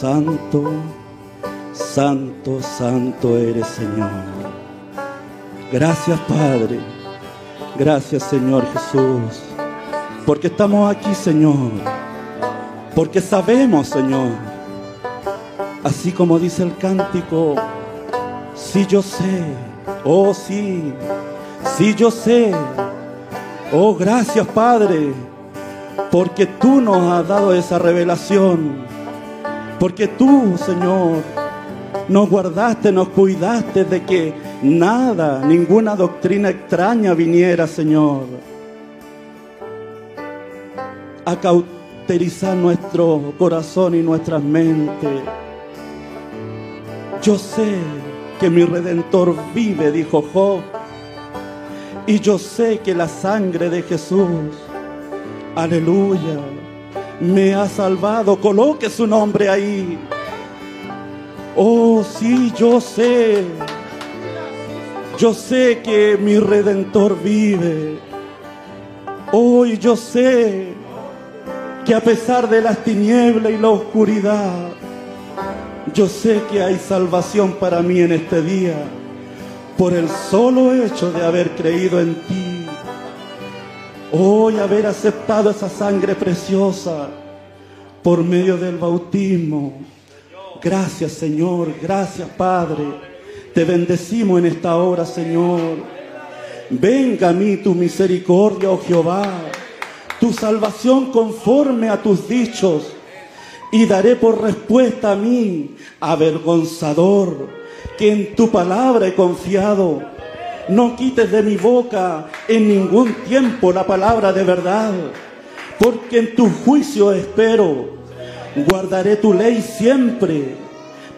santo, santo, santo eres Señor. Gracias Padre, gracias Señor Jesús, porque estamos aquí Señor, porque sabemos Señor, así como dice el cántico, si yo sé, oh sí, sí yo sé, oh gracias Padre, porque tú nos has dado esa revelación porque tú, Señor, nos guardaste, nos cuidaste de que nada, ninguna doctrina extraña viniera, Señor, a cauterizar nuestro corazón y nuestras mentes. Yo sé que mi redentor vive, dijo Job, y yo sé que la sangre de Jesús, aleluya, me ha salvado. Coloque su nombre ahí. Oh, sí, yo sé. Yo sé que mi redentor vive. Hoy yo sé que a pesar de las tinieblas y la oscuridad, yo sé que hay salvación para mí en este día por el solo hecho de haber creído en ti. Hoy haber aceptado esa sangre preciosa por medio del bautismo. Gracias Señor, gracias Padre. Te bendecimos en esta hora, Señor. Venga a mí tu misericordia, oh Jehová, tu salvación conforme a tus dichos. Y daré por respuesta a mí, avergonzador, que en tu palabra he confiado no quites de mi boca en ningún tiempo la palabra de verdad, porque en tu juicio espero. Guardaré tu ley siempre,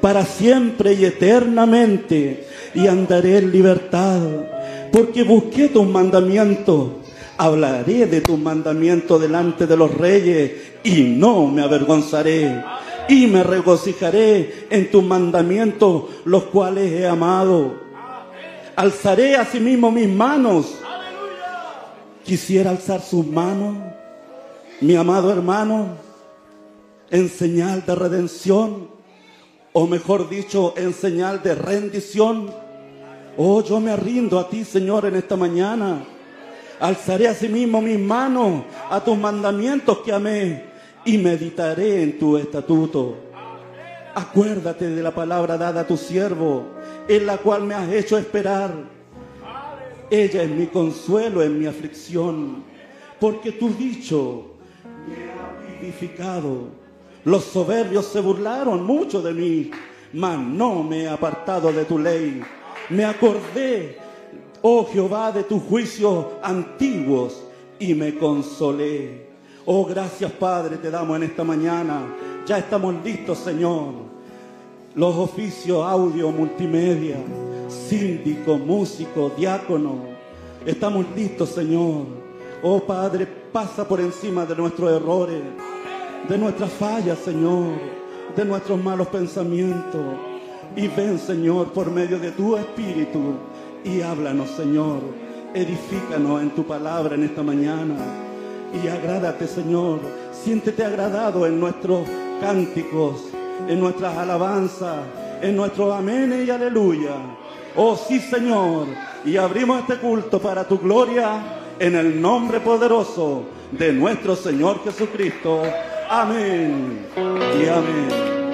para siempre y eternamente, y andaré en libertad, porque busqué tus mandamientos. Hablaré de tus mandamientos delante de los reyes y no me avergonzaré. Y me regocijaré en tus mandamientos, los cuales he amado alzaré a sí mismo mis manos. Quisiera alzar sus manos, mi amado hermano, en señal de redención, o mejor dicho, en señal de rendición. Oh, yo me rindo a ti, Señor, en esta mañana. Alzaré a sí mismo mis manos a tus mandamientos que amé y meditaré en tu estatuto. Acuérdate de la palabra dada a tu siervo en la cual me has hecho esperar. Ella es mi consuelo en mi aflicción, porque tu dicho me ha vivificado. Los soberbios se burlaron mucho de mí, mas no me he apartado de tu ley. Me acordé, oh Jehová, de tus juicios antiguos y me consolé. Oh, gracias Padre, te damos en esta mañana. Ya estamos listos, Señor los oficios audio, multimedia, síndico, músico, diácono. Estamos listos, Señor. Oh Padre, pasa por encima de nuestros errores, de nuestras fallas, Señor, de nuestros malos pensamientos. Y ven, Señor, por medio de tu Espíritu y háblanos, Señor. Edifícanos en tu palabra en esta mañana. Y agrádate, Señor. Siéntete agradado en nuestros cánticos en nuestras alabanzas, en nuestro amén y aleluya. Oh sí, Señor. Y abrimos este culto para tu gloria en el nombre poderoso de nuestro Señor Jesucristo. Amén y amén.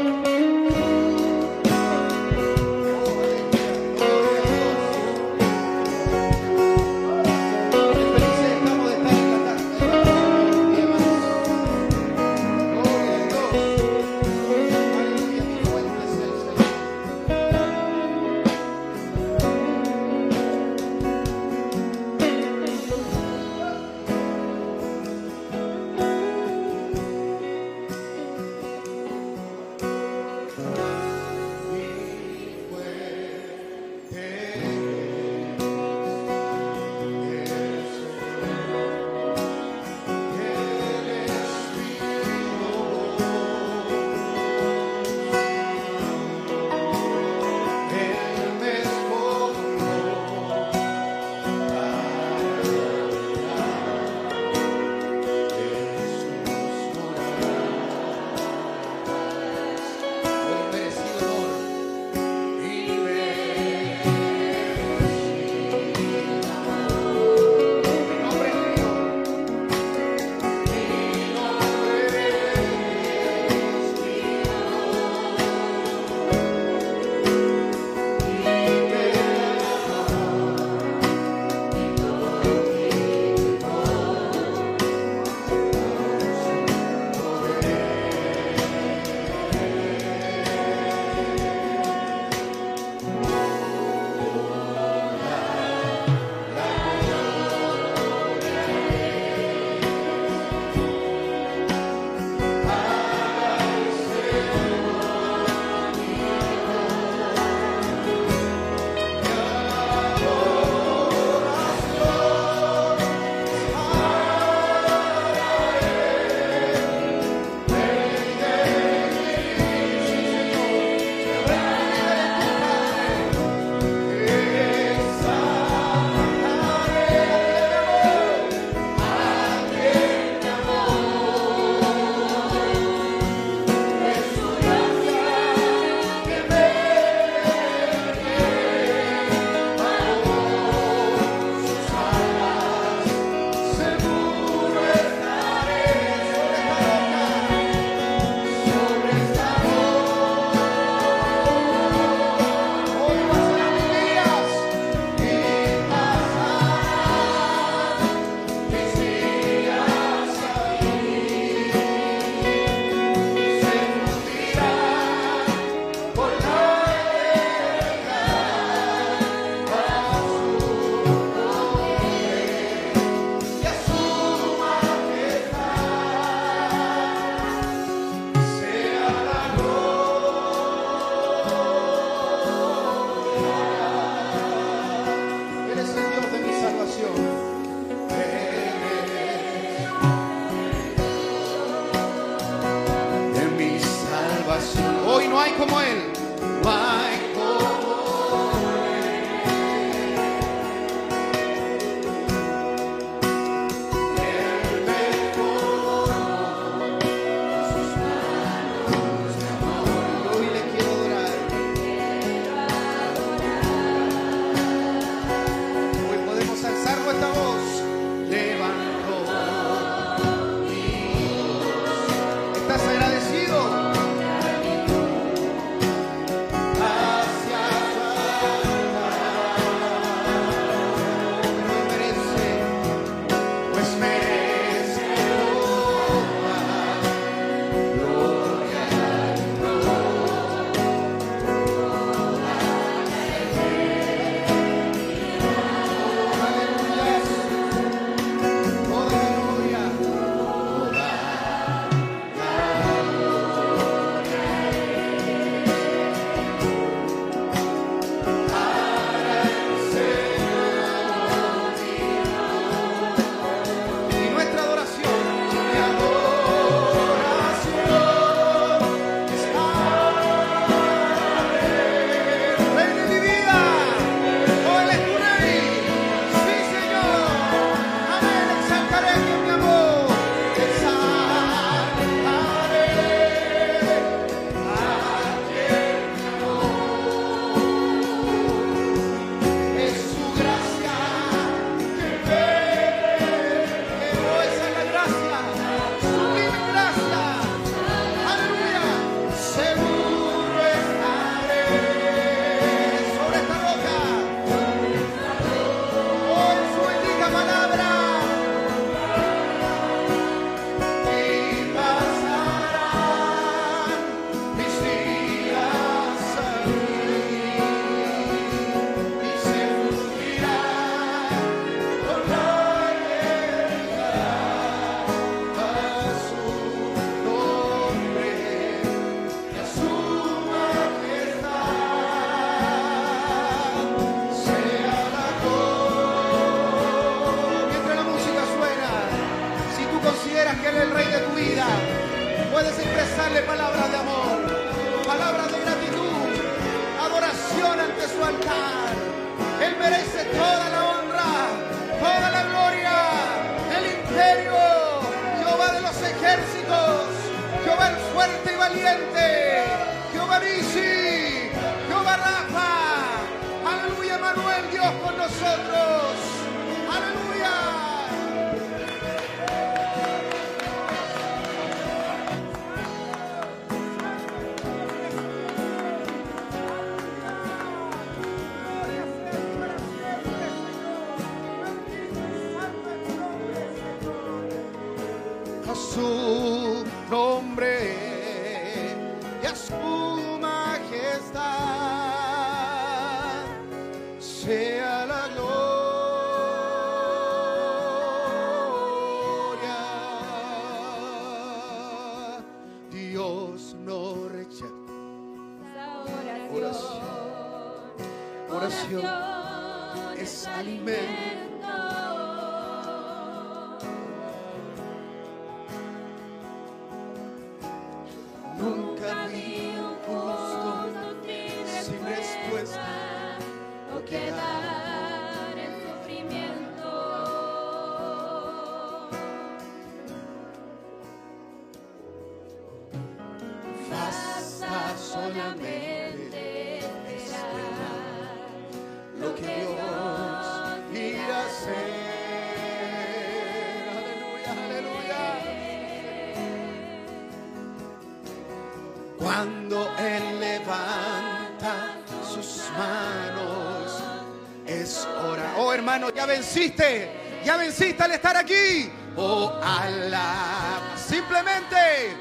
Venciste, ya venciste al estar aquí. Oh, alaba. Simplemente,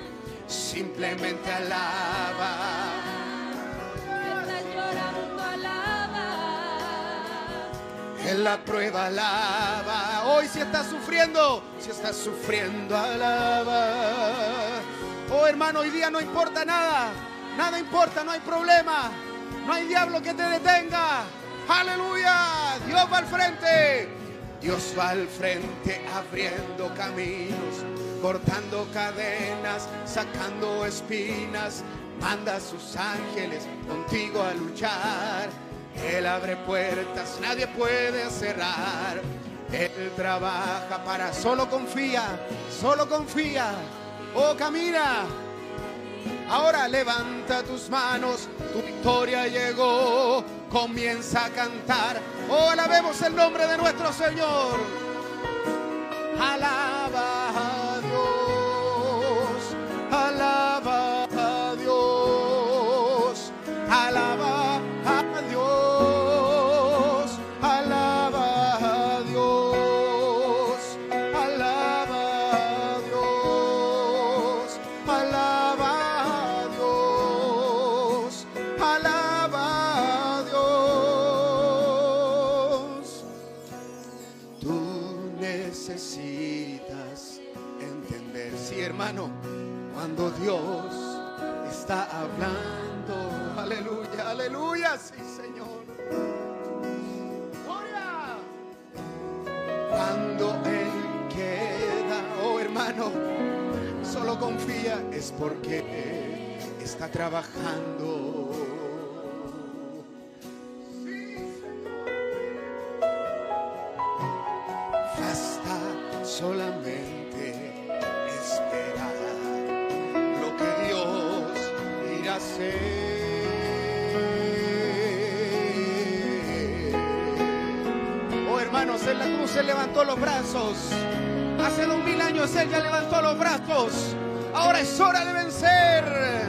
simplemente alaba. En la prueba alaba. Hoy si estás sufriendo, si estás sufriendo, alaba. Oh hermano, hoy día no importa nada. Nada importa, no hay problema. No hay diablo que te detenga. Aleluya. Dios va al frente. Dios va al frente abriendo caminos, cortando cadenas, sacando espinas. Manda a sus ángeles contigo a luchar. Él abre puertas, nadie puede cerrar. Él trabaja para, solo confía, solo confía. Oh, camina. Ahora levanta tus manos, tu victoria llegó. Comienza a cantar. Oh, alabemos el nombre de nuestro Señor. Alaba trabajando. Basta solamente esperar lo que Dios irá a hacer. Oh hermanos, en la cruz Él levantó los brazos. Hace dos mil años Él ya levantó los brazos. Ahora es hora de vencer.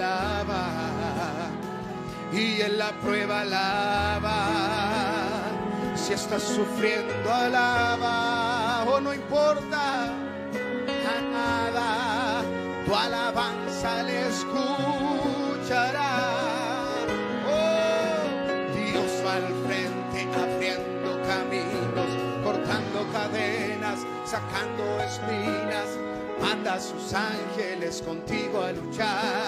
Alaba. Y en la prueba alaba. Si estás sufriendo, alaba. O no importa a nada, tu alabanza le escuchará. Oh, Dios al frente abriendo caminos, cortando cadenas, sacando espinas. Manda a sus ángeles contigo a luchar.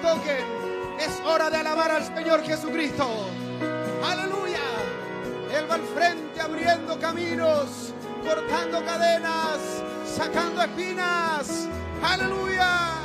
toquen. Es hora de alabar al Señor Jesucristo. Aleluya. Él va al frente abriendo caminos, cortando cadenas, sacando espinas. Aleluya.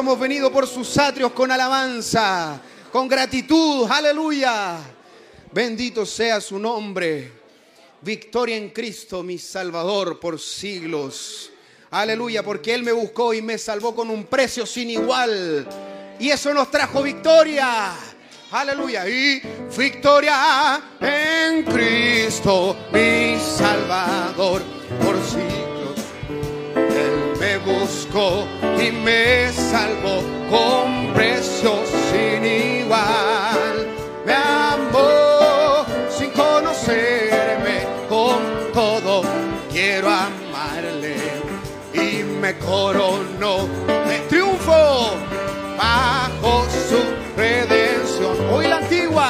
Hemos venido por sus atrios con alabanza, con gratitud. Aleluya. Bendito sea su nombre. Victoria en Cristo, mi Salvador, por siglos. Aleluya, porque Él me buscó y me salvó con un precio sin igual. Y eso nos trajo victoria. Aleluya. Y victoria en Cristo, mi Salvador, por siglos. Buscó y me salvó con precio sin igual. Me amó sin conocerme con todo. Quiero amarle y me coronó de triunfo bajo su redención. Hoy la antigua,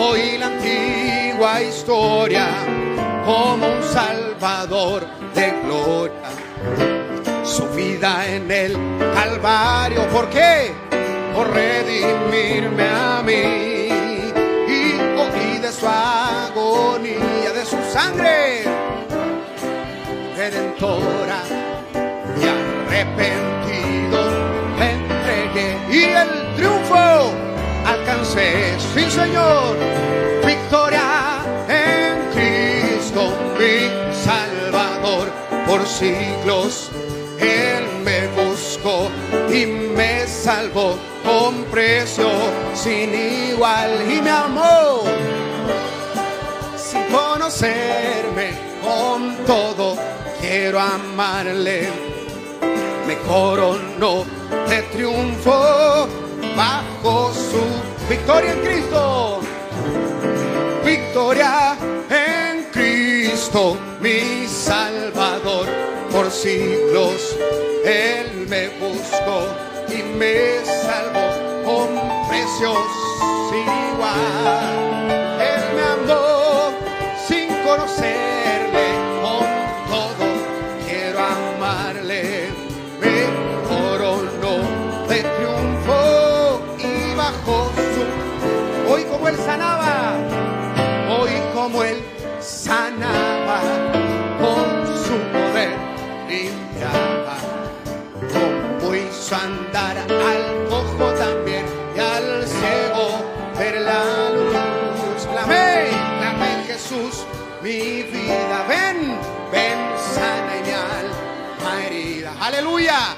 hoy la antigua historia como un salvador de gloria su vida en el Calvario. ¿Por qué? Por redimirme a mí. Y oí de su agonía, de su sangre redentora. Y arrepentido entregué. Y el triunfo alcancé. Sí, Señor. Victoria en Cristo, mi Salvador por siglos. Él me buscó y me salvó con precio sin igual y me amó. Sin conocerme con todo. Quiero amarle, me coronó de triunfo bajo su victoria en Cristo. Victoria en Cristo, mi Salvador. Por siglos Él me buscó y me salvó con precios igual. Él me amó sin conocerle con todo. Quiero amarle, me coronó de triunfo y bajo su Hoy como él sanaba, hizo andar al cojo también y al ciego ver la luz. Clamé, clamé Jesús, mi vida, ven, ven, sana y mi alma herida. Aleluya,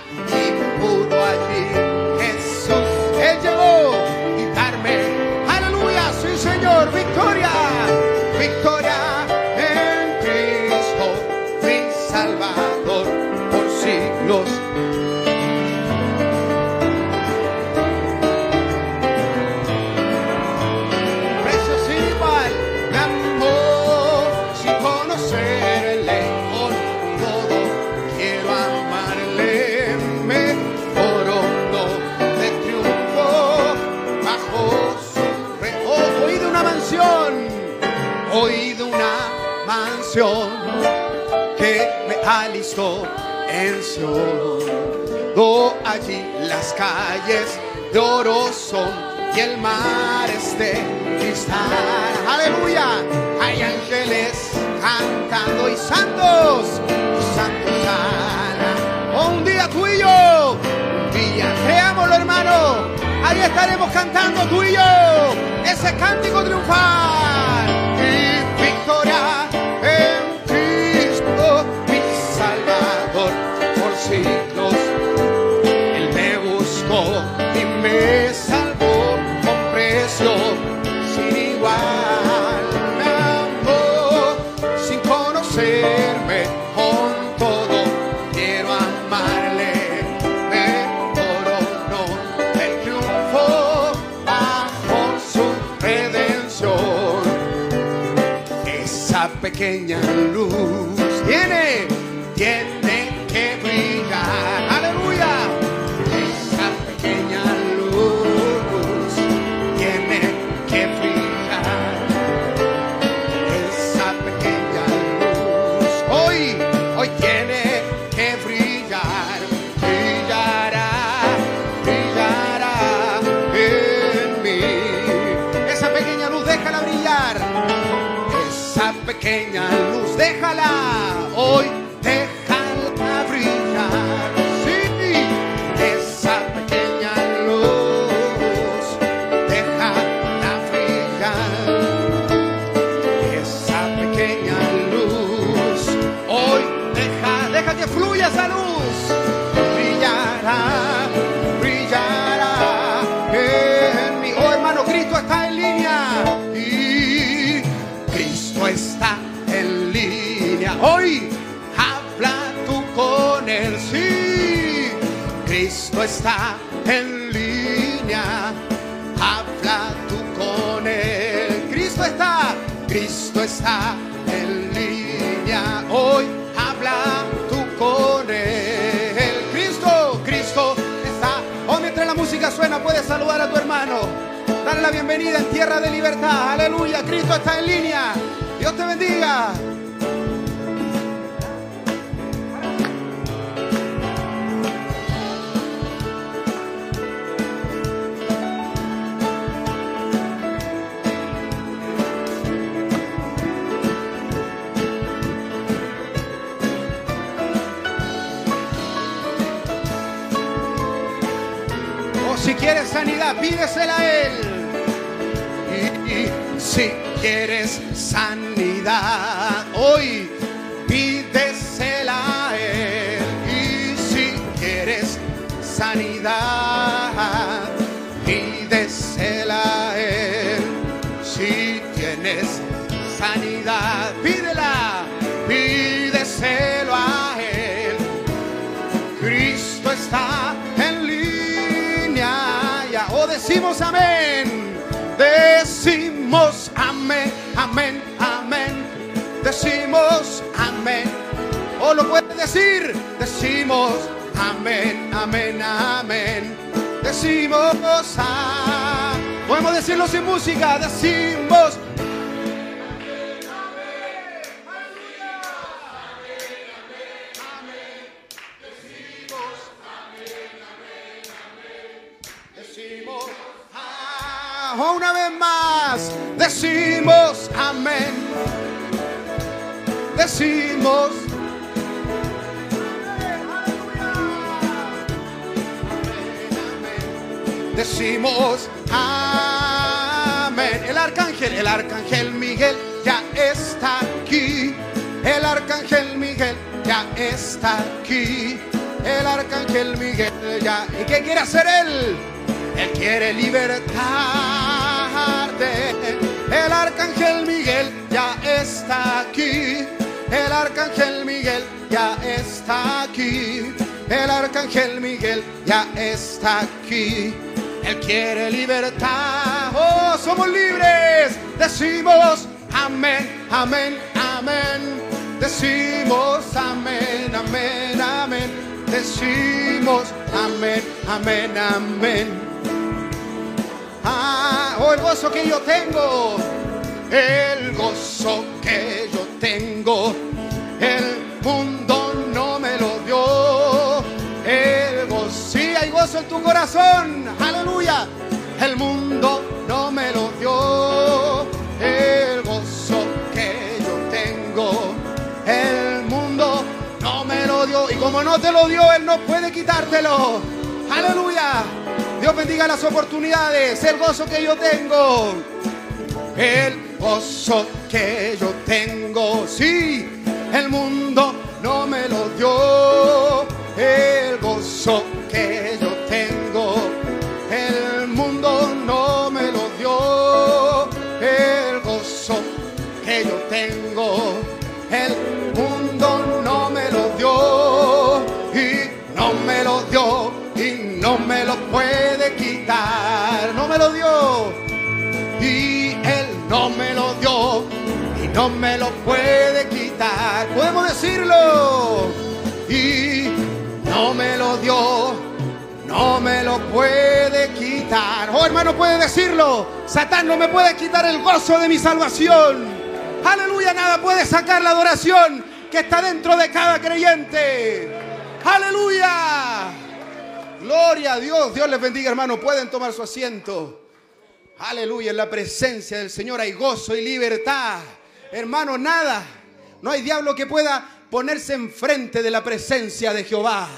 que me alistó en. Do allí las calles de oro son y el mar es cristal. Aleluya, hay ángeles cantando y santos, y santos. Un día tú y yo, un día, creámoslo hermano, ahí estaremos cantando tú y yo, ese cántico triunfal pequeña luz está en línea. Habla tú con él. Cristo está, Cristo está en línea. Hoy habla tú con él. Cristo, Cristo está. O mientras la música suena, puedes saludar a tu hermano. Dale la bienvenida en tierra de libertad. Aleluya, Cristo está en línea. Dios te bendiga. Sanidad, pídesela a Él. Y, si quieres sanidad, hoy pídesela a Él. Y si quieres sanidad, pídesela a Él. Si tienes sanidad, pídela, pídeselo a Él. Cristo está decimos amén. Decimos amén, amén, amén. Decimos amén. O lo puedes decir. Decimos amén, amén, amén. Decimos ah. Podemos decirlo sin música. Decimos una vez más. Decimos amén. Decimos Decimos amén. El arcángel, el arcángel Miguel ya está aquí. El arcángel Miguel ya está aquí. El arcángel Miguel ya. ¿Y qué quiere hacer él? Él quiere El arcángel Miguel ya está aquí. El arcángel Miguel ya está aquí. El arcángel Miguel ya está aquí. Él quiere libertad. Oh, somos libres. Decimos amén, amén, amén. Decimos amén, amén, amén. Decimos amén, amén, amén. Ah, oh, el gozo que yo tengo. El gozo que yo tengo. El mundo no me lo dio. El gozo. Sí, hay gozo en tu corazón. Aleluya. El mundo no me lo dio. El gozo que yo tengo. El mundo no me lo dio. Y como no te lo dio, Él no puede quitártelo. Aleluya. Dios bendiga las oportunidades, el gozo que yo tengo. El gozo que yo tengo, sí, el mundo no me lo dio. El gozo que yo tengo, el mundo no me lo dio. El gozo que yo tengo, el mundo no me lo dio. Y no me lo dio, y no me lo puede no me lo puede quitar. Podemos decirlo. Y no me lo dio, no me lo puede quitar. Oh hermano, puede decirlo. Satán no me puede quitar el gozo de mi salvación. Aleluya, nada puede sacar la adoración que está dentro de cada creyente. Aleluya. Gloria a Dios. Dios les bendiga, hermano. Pueden tomar su asiento. Aleluya, en la presencia del Señor hay gozo y libertad. Hermano, nada. No hay diablo que pueda ponerse enfrente de la presencia de Jehová.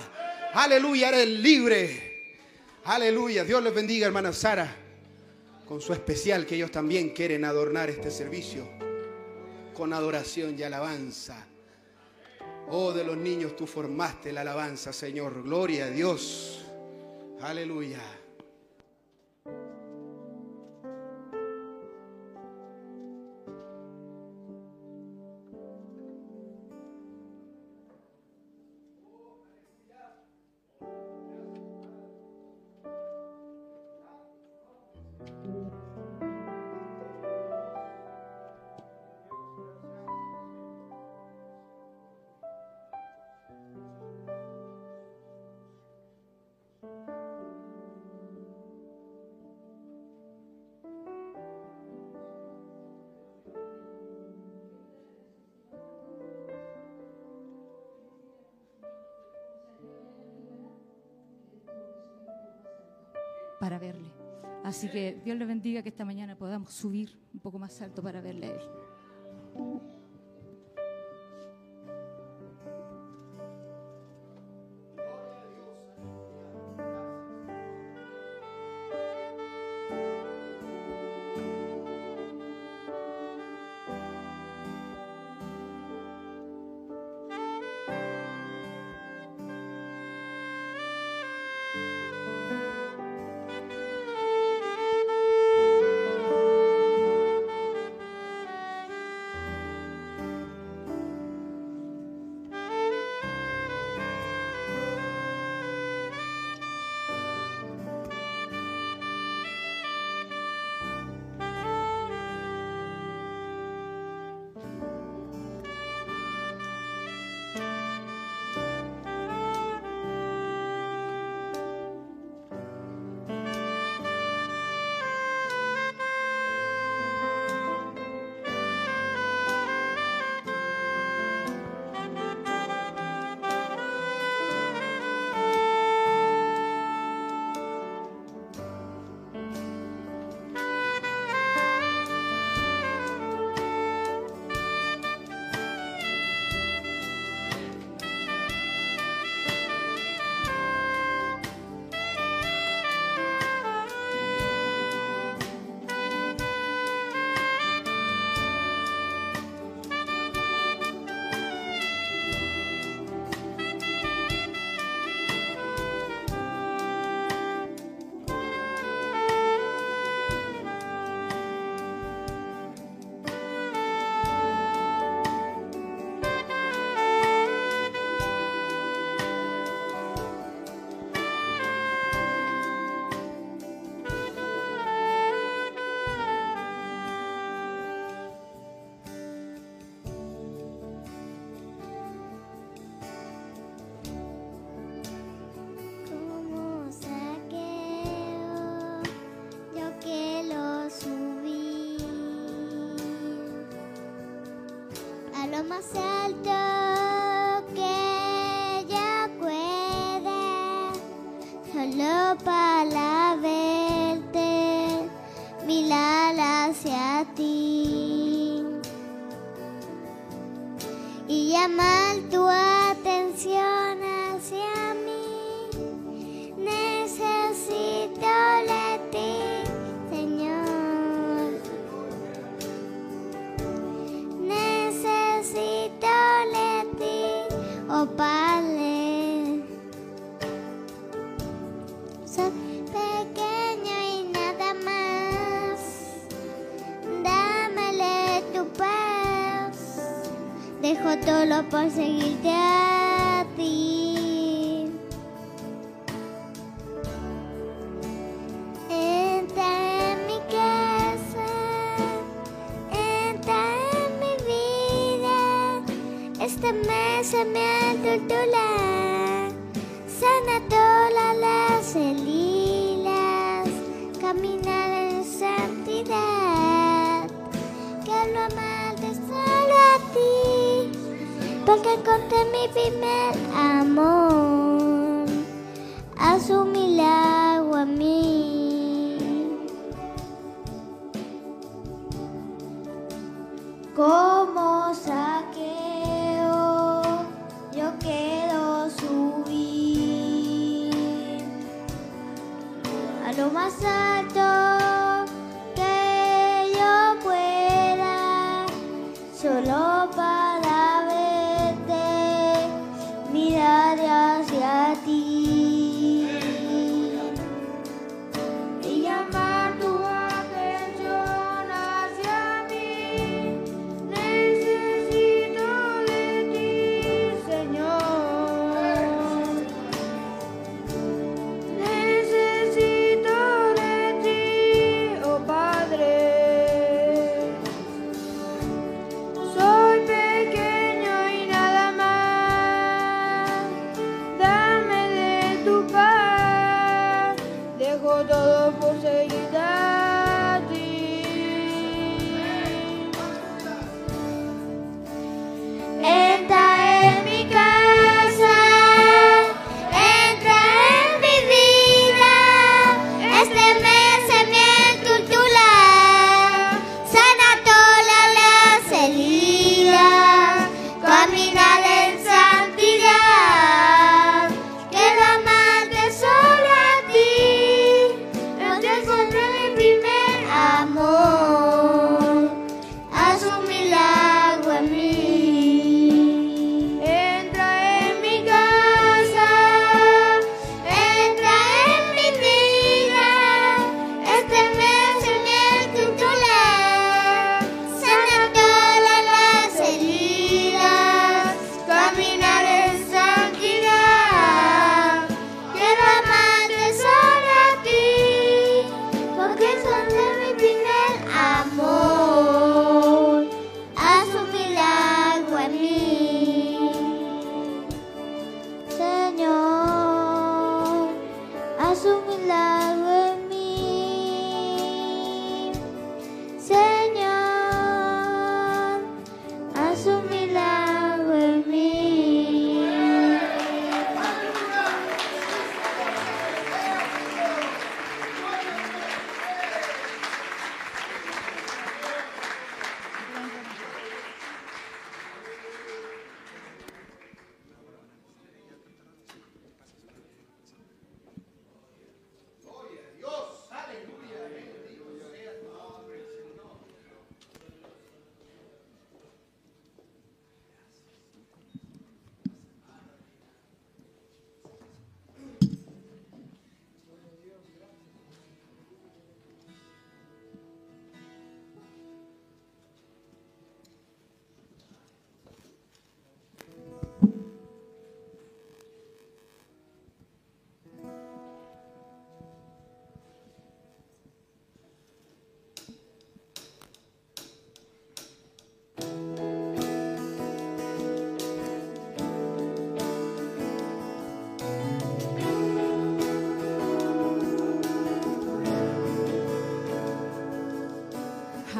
Aleluya, eres libre. Aleluya, Dios les bendiga, hermana Sara, con su especial que ellos también quieren adornar este servicio con adoración y alabanza. Oh, de los niños tú formaste la alabanza, Señor. Gloria a Dios. Aleluya. Para verle. Así que Dios le bendiga que esta mañana podamos subir un poco más alto para verle a Él. Y llamar dejo todo por seguirte a ti. Entra en mi casa, entra en mi vida. Este mes se me ha tu. porque encontré mi primer amor.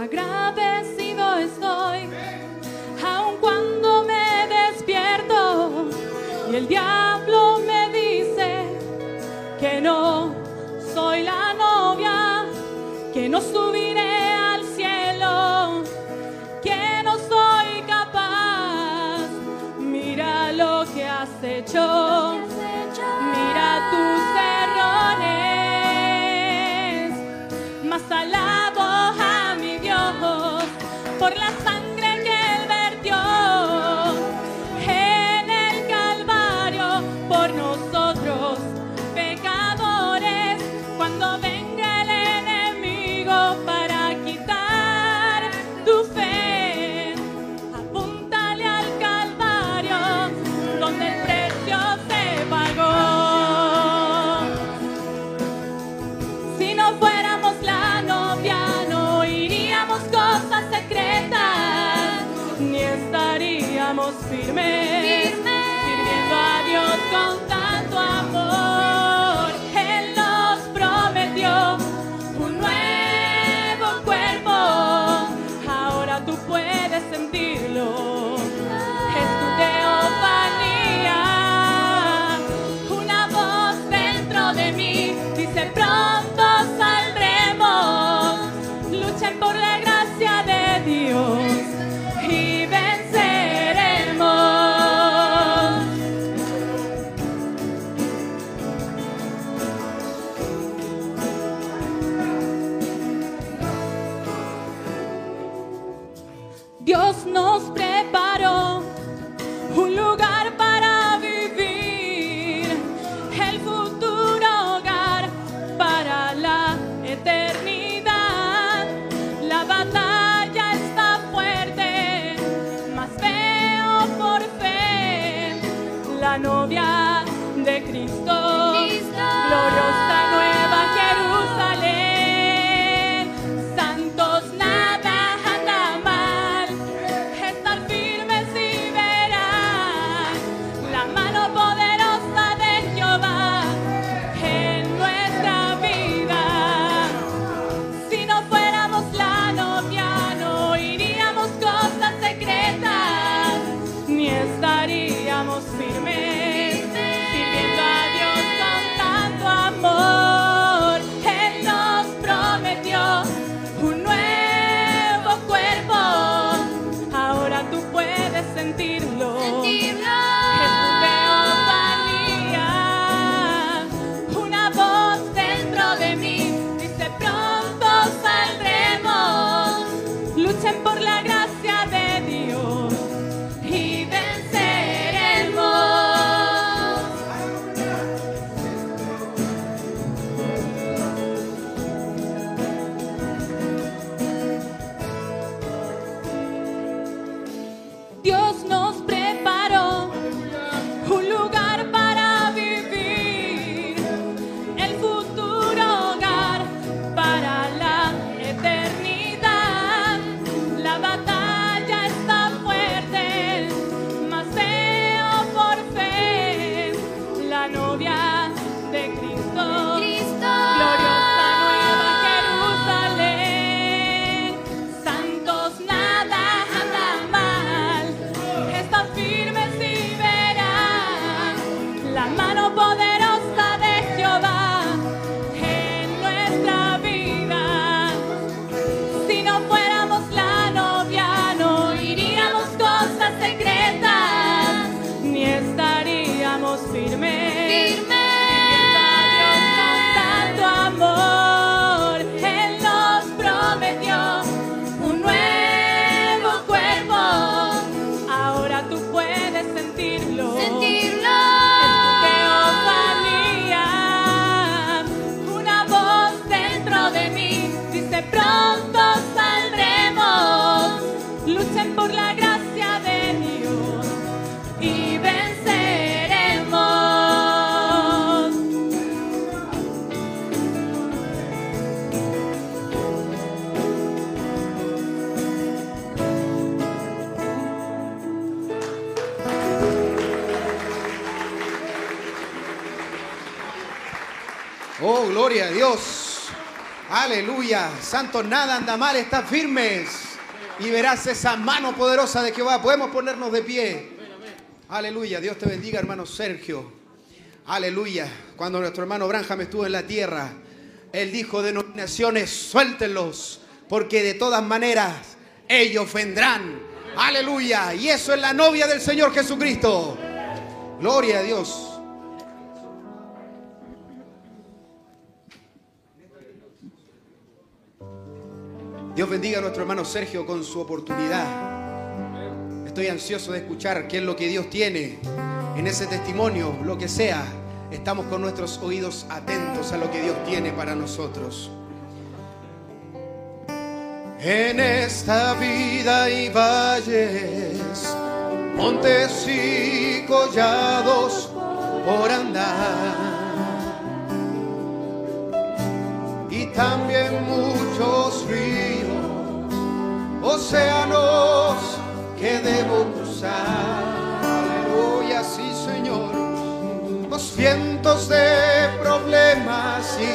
sagrado. Santo, nada anda mal, estás firmes. Y verás esa mano poderosa de Jehová. Podemos ponernos de pie. Aleluya. Dios te bendiga, hermano Sergio. Aleluya. Cuando nuestro hermano Branham estuvo en la tierra, él dijo, denominaciones, suéltenlos, porque de todas maneras ellos vendrán. Aleluya. Y eso es la novia del Señor Jesucristo. Gloria a Dios. Dios bendiga a nuestro hermano Sergio con su oportunidad. Estoy ansioso de escuchar qué es lo que Dios tiene en ese testimonio, lo que sea. Estamos con nuestros oídos atentos a lo que Dios tiene para nosotros. En esta vida hay valles, montes y collados por andar. Y también muchos ríos océanos que debo cruzar. Aleluya, sí Señor, los vientos de problemas sí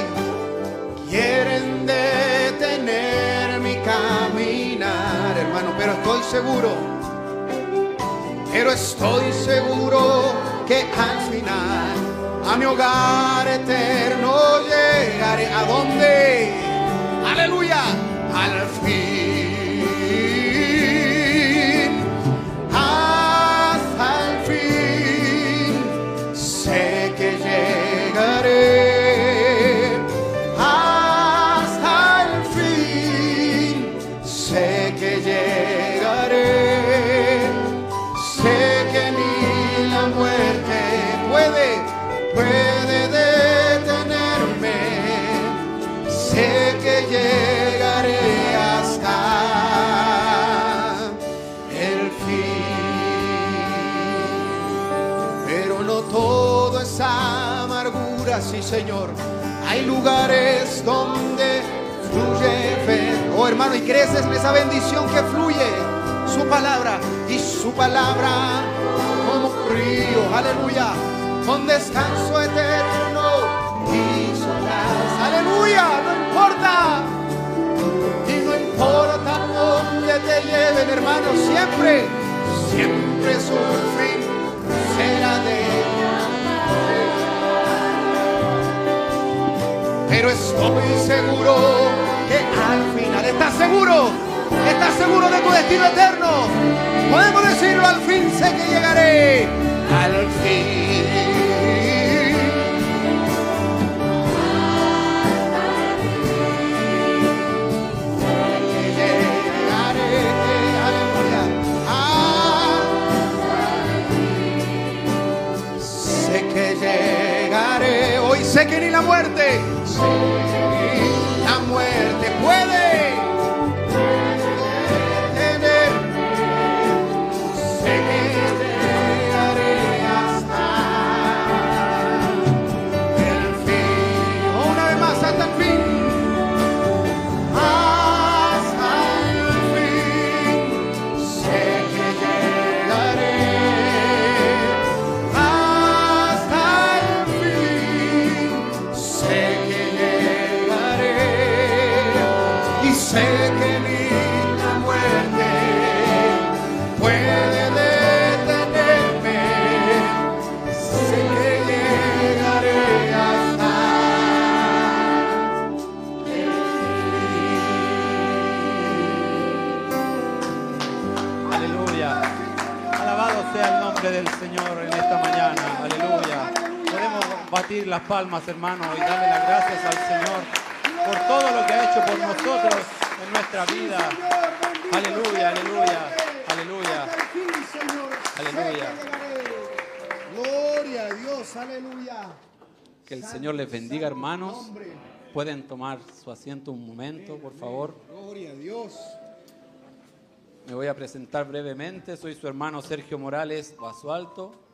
quieren detener mi caminar, hermano, pero estoy seguro, pero estoy seguro que al final a mi hogar eterno llegaré. ¿A dónde? Aleluya, al fin sí Señor. Hay lugares donde fluye fe. Oh hermano, y creces en esa bendición que fluye su palabra y su palabra como río, aleluya, con descanso eterno y solas, aleluya, no importa, y no importa dónde te lleven, hermano, siempre, siempre su fin será de pero estoy seguro que al final, ¿estás seguro? ¿Estás seguro de tu destino eterno? Podemos decirlo, al fin sé que llegaré. Al fin. Sé que llegaré, hoy sé que ni la muerte, sé Las palmas, hermanos, y darle las gracias al Señor por todo lo que ha hecho por nosotros en nuestra vida. Aleluya, aleluya, aleluya. Aleluya. Gloria a Dios, aleluya. Que el Señor les bendiga, hermanos. Pueden tomar su asiento un momento, por favor. Gloria a Dios. Me voy a presentar brevemente. Soy su hermano Sergio Morales Basualto.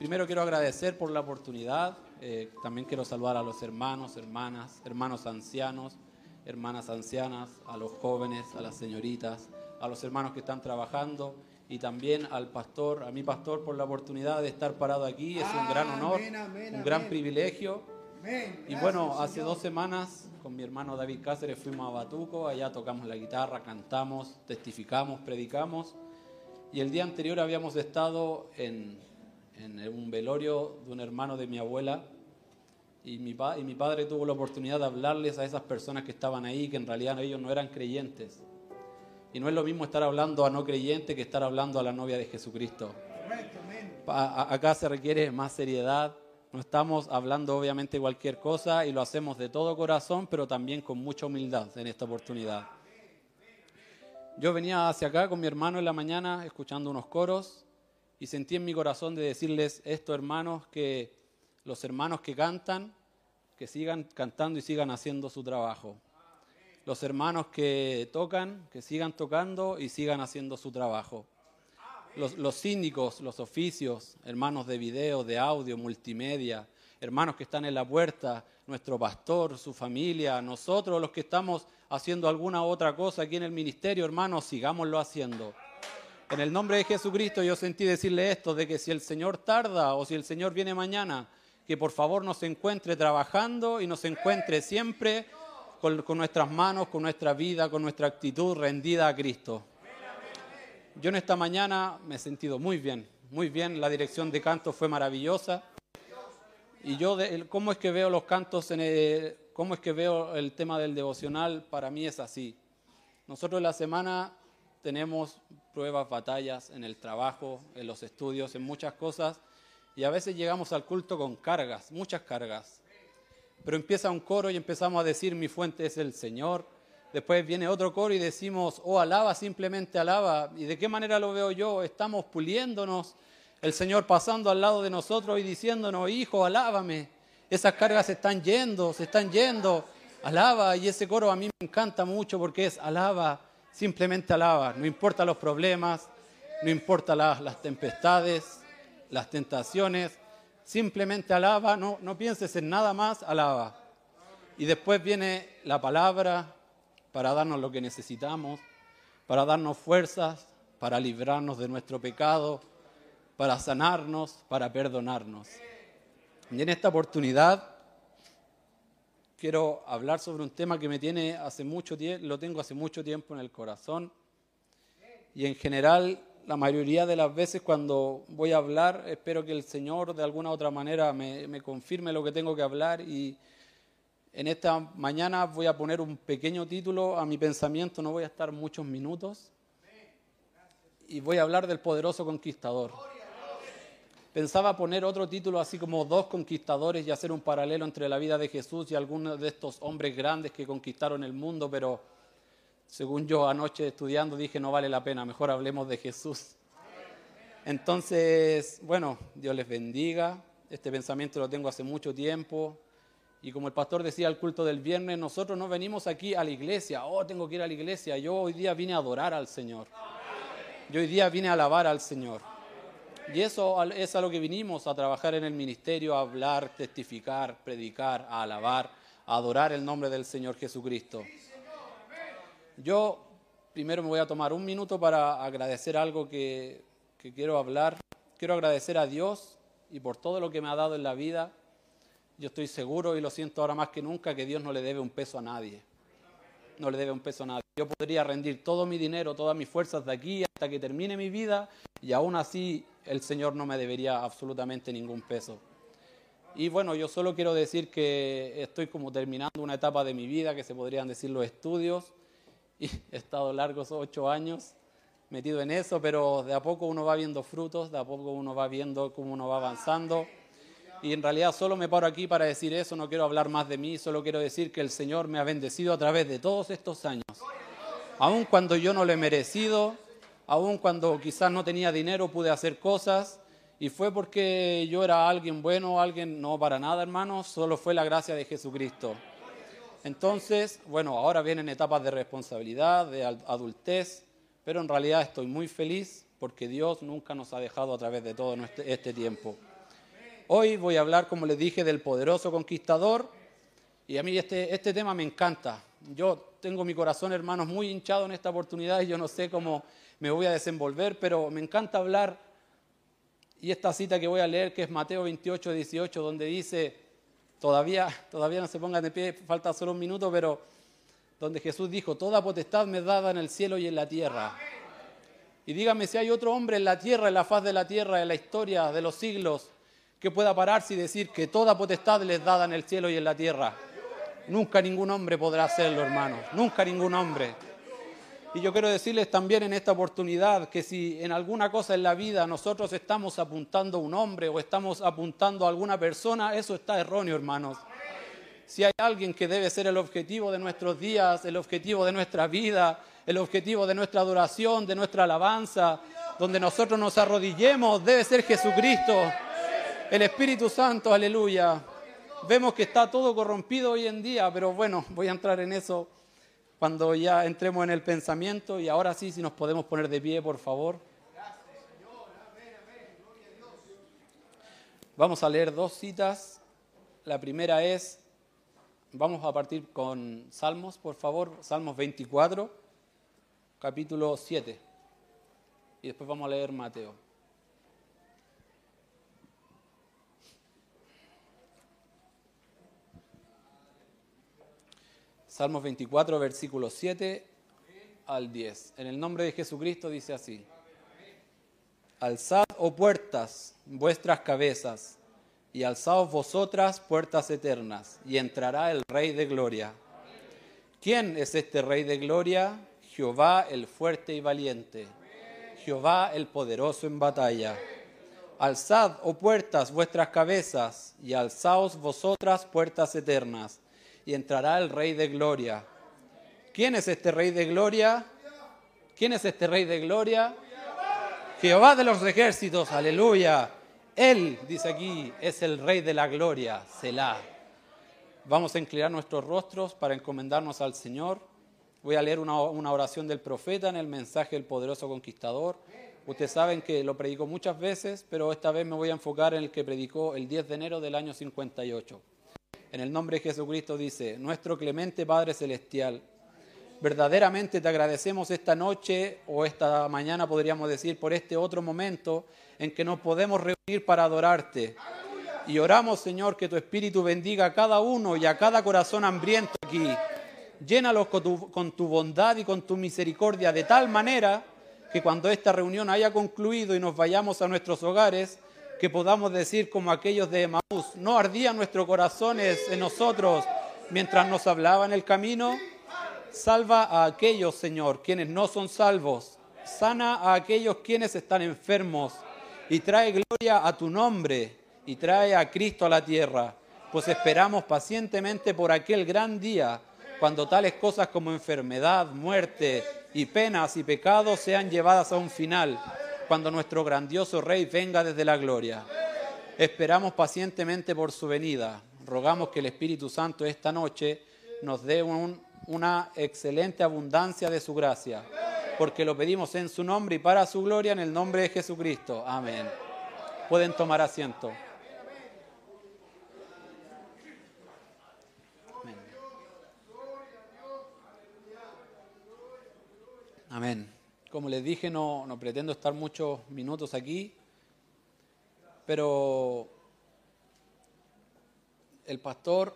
Primero quiero agradecer por la oportunidad. Eh, también quiero saludar a los hermanos, hermanas, hermanos ancianos, hermanas ancianas, a los jóvenes, a las señoritas, a los hermanos que están trabajando y también al pastor, a mi pastor por la oportunidad de estar parado aquí. Es un gran honor, Amén, amén, un gran amén. privilegio. Y Gracias, bueno, hace Señor. dos semanas con mi hermano David Cáceres fuimos a Batuco, allá tocamos la guitarra, cantamos, testificamos, predicamos. Y el día anterior habíamos estado en, en un velorio de un hermano de mi abuela y mi, pa- y mi padre tuvo la oportunidad de hablarles a esas personas que estaban ahí, que en realidad ellos no eran creyentes. Y no es lo mismo estar hablando a no creyentes que estar hablando a la novia de Jesucristo. Acá se requiere más seriedad. No estamos hablando obviamente cualquier cosa y lo hacemos de todo corazón, pero también con mucha humildad en esta oportunidad. Yo venía hacia acá con mi hermano en la mañana escuchando unos coros y sentí en mi corazón de decirles esto, hermanos, que los hermanos que cantan, que sigan cantando y sigan haciendo su trabajo. Los hermanos que tocan, que sigan tocando y sigan haciendo su trabajo los, los síndicos, los oficios, hermanos de video, de audio, multimedia, hermanos que están en la puerta, nuestro pastor, su familia, nosotros los que estamos haciendo alguna otra cosa aquí en el ministerio, hermanos, sigámoslo haciendo. En el nombre de Jesucristo yo sentí decirle esto, de que si el Señor tarda o si el Señor viene mañana, que por favor nos encuentre trabajando y nos encuentre siempre con, nuestras manos, con nuestra vida, con nuestra actitud rendida a Cristo. Yo en esta mañana me he sentido muy bien, muy bien. La dirección de canto fue maravillosa. Y yo, de- ¿cómo es que veo los cantos, en el- cómo es que veo el tema del devocional? Para mí es así. Nosotros la semana tenemos pruebas, batallas en el trabajo, en los estudios, en muchas cosas. Y a veces llegamos al culto con cargas, muchas cargas. Pero empieza un coro y empezamos a decir, mi fuente es el Señor. Después viene otro coro y decimos, oh, alaba, simplemente alaba. ¿Y de qué manera lo veo yo? Estamos puliéndonos, el Señor pasando al lado de nosotros y diciéndonos, hijo, alábame. Esas cargas se están yendo, se están yendo. Alaba. Y ese coro a mí me encanta mucho porque es alaba, simplemente alaba. No importa los problemas, no importa las, las tempestades, las tentaciones. Simplemente alaba, no, no pienses en nada más, alaba. Y después viene la palabra para darnos lo que necesitamos, para darnos fuerzas, para librarnos de nuestro pecado, para sanarnos, para perdonarnos. Y en esta oportunidad quiero hablar sobre un tema que me tiene hace mucho tiempo, lo tengo hace mucho tiempo en el corazón. Y en general, la mayoría de las veces cuando voy a hablar, espero que el Señor de alguna u otra manera me, me confirme lo que tengo que hablar. Y en esta mañana voy a poner un pequeño título a mi pensamiento, no voy a estar muchos minutos. Y voy a hablar del poderoso conquistador. Pensaba poner otro título así como Dos conquistadores y hacer un paralelo entre la vida de Jesús y algunos de estos hombres grandes que conquistaron el mundo, pero según yo anoche estudiando dije no vale la pena, mejor hablemos de Jesús. Entonces, bueno, Dios les bendiga. Este pensamiento lo tengo hace mucho tiempo. Y como el pastor decía al culto del viernes, nosotros no venimos aquí a la iglesia, oh, tengo que ir a la iglesia. Yo hoy día vine a adorar al Señor. Yo hoy día vine a alabar al Señor. Y eso es a lo que vinimos, a trabajar en el ministerio, a hablar, testificar, predicar, a alabar, a adorar el nombre del Señor Jesucristo. Yo primero me voy a tomar un minuto para agradecer algo que, que quiero hablar. Quiero agradecer a Dios y por todo lo que me ha dado en la vida. Yo estoy seguro y lo siento ahora más que nunca que Dios no le debe un peso a nadie. No le debe un peso a nadie. Yo podría rendir todo mi dinero, todas mis fuerzas de aquí hasta que termine mi vida y aún así el Señor no me debería absolutamente ningún peso. Y bueno, yo solo quiero decir que estoy como terminando una etapa de mi vida que se podrían decir los estudios y he estado largos ocho años metido en eso, pero de a poco uno va viendo frutos, de a poco uno va viendo cómo uno va avanzando. Y en realidad solo me paro aquí para decir eso, no quiero hablar más de mí, solo quiero decir que el Señor me ha bendecido a través de todos estos años. Aun cuando yo no lo he merecido, aun cuando quizás no tenía dinero, pude hacer cosas. Y fue porque yo era alguien bueno, alguien no para nada, hermanos, solo fue la gracia de Jesucristo. Entonces, bueno, ahora vienen etapas de responsabilidad, de adultez, pero en realidad estoy muy feliz porque Dios nunca nos ha dejado a través de todo este tiempo. Hoy voy a hablar, como les dije, del poderoso conquistador y a mí este, este tema me encanta. Yo tengo mi corazón, hermanos, muy hinchado en esta oportunidad y yo no sé cómo me voy a desenvolver, pero me encanta hablar. Y esta cita que voy a leer, que es Mateo 28, 18, donde dice, todavía, todavía no se pongan de pie, falta solo un minuto, pero donde Jesús dijo, toda potestad me es dada en el cielo y en la tierra. Y dígame si hay otro hombre en la tierra, en la faz de la tierra, en la historia de los siglos, que pueda pararse y decir que toda potestad les es dada en el cielo y en la tierra. Nunca ningún hombre podrá hacerlo, hermanos. Nunca ningún hombre. Y yo quiero decirles también en esta oportunidad que si en alguna cosa en la vida nosotros estamos apuntando a un hombre o estamos apuntando a alguna persona, eso está erróneo, hermanos. Si hay alguien que debe ser el objetivo de nuestros días, el objetivo de nuestra vida, el objetivo de nuestra adoración, de nuestra alabanza, donde nosotros nos arrodillemos, debe ser Jesucristo, el Espíritu Santo, aleluya. Vemos que está todo corrompido hoy en día, pero bueno, voy a entrar en eso cuando ya entremos en el pensamiento y ahora sí, si nos podemos poner de pie, por favor. Vamos a leer dos citas. La primera es, vamos a partir con Salmos, por favor, Salmos 24, capítulo 7. y después vamos a leer Mateo. Salmos 24, versículos 7 al 10. En el nombre de Jesucristo dice así. Alzad, oh puertas, vuestras cabezas, y alzaos vosotras, puertas eternas, y entrará el Rey de Gloria. ¿Quién es este Rey de Gloria? Jehová el fuerte y valiente, Jehová el poderoso en batalla. Alzad, oh puertas, vuestras cabezas, y alzaos vosotras, puertas eternas, y entrará el Rey de Gloria. ¿Quién es este Rey de Gloria? ¿Quién es este Rey de Gloria? Jehová de los ejércitos, aleluya. Él, dice aquí, es el Rey de la Gloria, Selah. Vamos a inclinar nuestros rostros para encomendarnos al Señor. Voy a leer una, una oración del profeta en el mensaje del poderoso conquistador. Ustedes saben que lo predicó muchas veces, pero esta vez me voy a enfocar en el que predicó el 10 de enero del año 58. En el nombre de Jesucristo dice, nuestro clemente Padre Celestial, verdaderamente te agradecemos esta noche o esta mañana, podríamos decir, por este otro momento en que nos podemos reunir para adorarte. Y oramos, Señor, que tu Espíritu bendiga a cada uno y a cada corazón hambriento aquí. Llénalos con tu, con tu bondad y con tu misericordia de tal manera que cuando esta reunión haya concluido y nos vayamos a nuestros hogares, que podamos decir como aquellos de Emaús, no ardían nuestros corazones en nosotros mientras nos hablaba en el camino. Salva a aquellos, Señor, quienes no son salvos. Sana a aquellos quienes están enfermos. Y trae gloria a tu nombre. Y trae a Cristo a la tierra. Pues esperamos pacientemente por aquel gran día cuando tales cosas como enfermedad, muerte y penas y pecados sean llevadas a un final, cuando nuestro grandioso Rey venga desde la gloria. Esperamos pacientemente por su venida. Rogamos que el Espíritu Santo esta noche nos dé un- una excelente abundancia de su gracia, porque lo pedimos en su nombre y para su gloria en el nombre de Jesucristo. Amén. Pueden tomar asiento. Amén. Como les dije, no, no pretendo estar muchos minutos aquí, pero el pastor,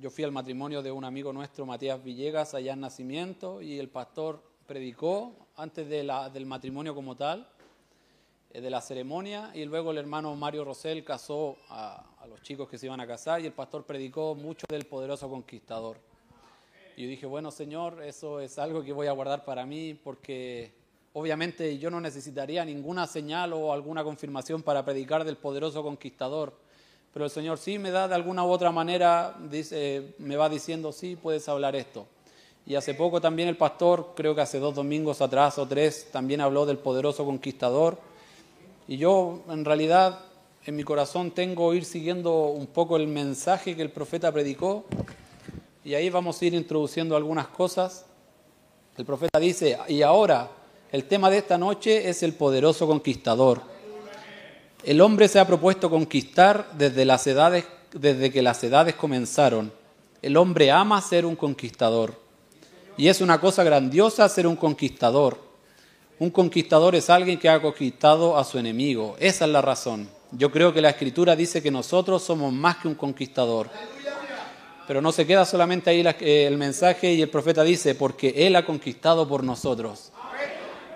yo fui al matrimonio de un amigo nuestro, Matías Villegas, allá en Nacimiento, y el pastor predicó antes de la- del matrimonio como tal, eh, de la ceremonia, y luego el hermano Mario Rosell casó a, a los chicos que se iban a casar, y el pastor predicó mucho del poderoso conquistador. Y dije, bueno, Señor, eso es algo que voy a guardar para mí porque obviamente yo no necesitaría ninguna señal o alguna confirmación para predicar del poderoso conquistador. Pero el Señor sí me da de alguna u otra manera, dice, me va diciendo, sí, puedes hablar esto. Y hace poco también el pastor, creo que hace dos domingos atrás o tres, también habló del poderoso conquistador. Y yo en realidad en mi corazón tengo ir siguiendo un poco el mensaje que el profeta predicó y ahí vamos a ir introduciendo algunas cosas. El profeta dice, y ahora el tema de esta noche es el poderoso conquistador. El hombre se ha propuesto conquistar desde, las edades, desde que las edades comenzaron. El hombre ama ser un conquistador. Y es una cosa grandiosa ser un conquistador. Un conquistador es alguien que ha conquistado a su enemigo. Esa es la razón. Yo creo que la escritura dice que nosotros somos más que un conquistador. Pero no se queda solamente ahí eh, el mensaje y el profeta dice, porque Él ha conquistado por nosotros.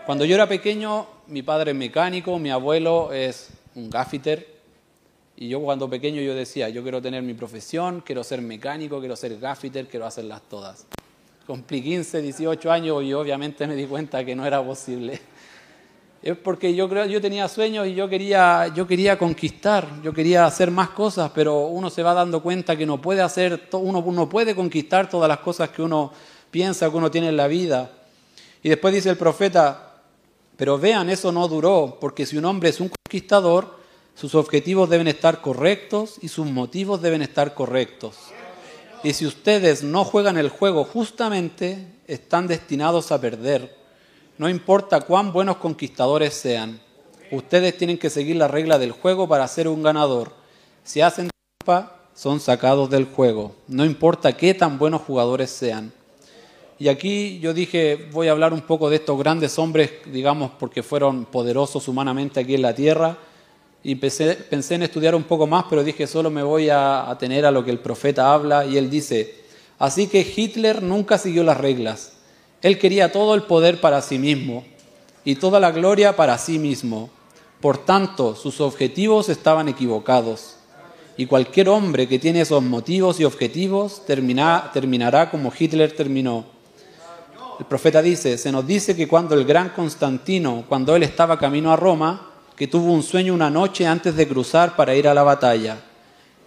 Cuando yo era pequeño, mi padre es mecánico, mi abuelo es un gaffiter. Y yo cuando pequeño yo decía, yo quiero tener mi profesión, quiero ser mecánico, quiero ser gaffiter, quiero hacerlas todas. Cumplí 15, 18 años y obviamente me di cuenta que no era posible. Es porque yo creo, yo tenía sueños y yo quería, yo quería conquistar, yo quería hacer más cosas, pero uno se va dando cuenta que no puede hacer, uno no puede conquistar todas las cosas que uno piensa que uno tiene en la vida. Y después dice el profeta, pero vean, eso no duró, porque si un hombre es un conquistador, sus objetivos deben estar correctos y sus motivos deben estar correctos. Y si ustedes no juegan el juego justamente, están destinados a perder. No importa cuán buenos conquistadores sean, ustedes tienen que seguir la regla del juego para ser un ganador. Si hacen trampa, son sacados del juego. No importa qué tan buenos jugadores sean. Y aquí yo dije, voy a hablar un poco de estos grandes hombres, digamos, porque fueron poderosos humanamente aquí en la tierra. Y pensé, pensé en estudiar un poco más, pero dije, solo me voy a atener a lo que el profeta habla. Y él dice, así que Hitler nunca siguió las reglas. Él quería todo el poder para sí mismo y toda la gloria para sí mismo. Por tanto, sus objetivos estaban equivocados. Y cualquier hombre que tiene esos motivos y objetivos terminará como Hitler terminó el profeta dice, se nos dice que cuando el gran Constantino, cuando él estaba camino a Roma, que tuvo un sueño una noche antes de cruzar para ir a la batalla.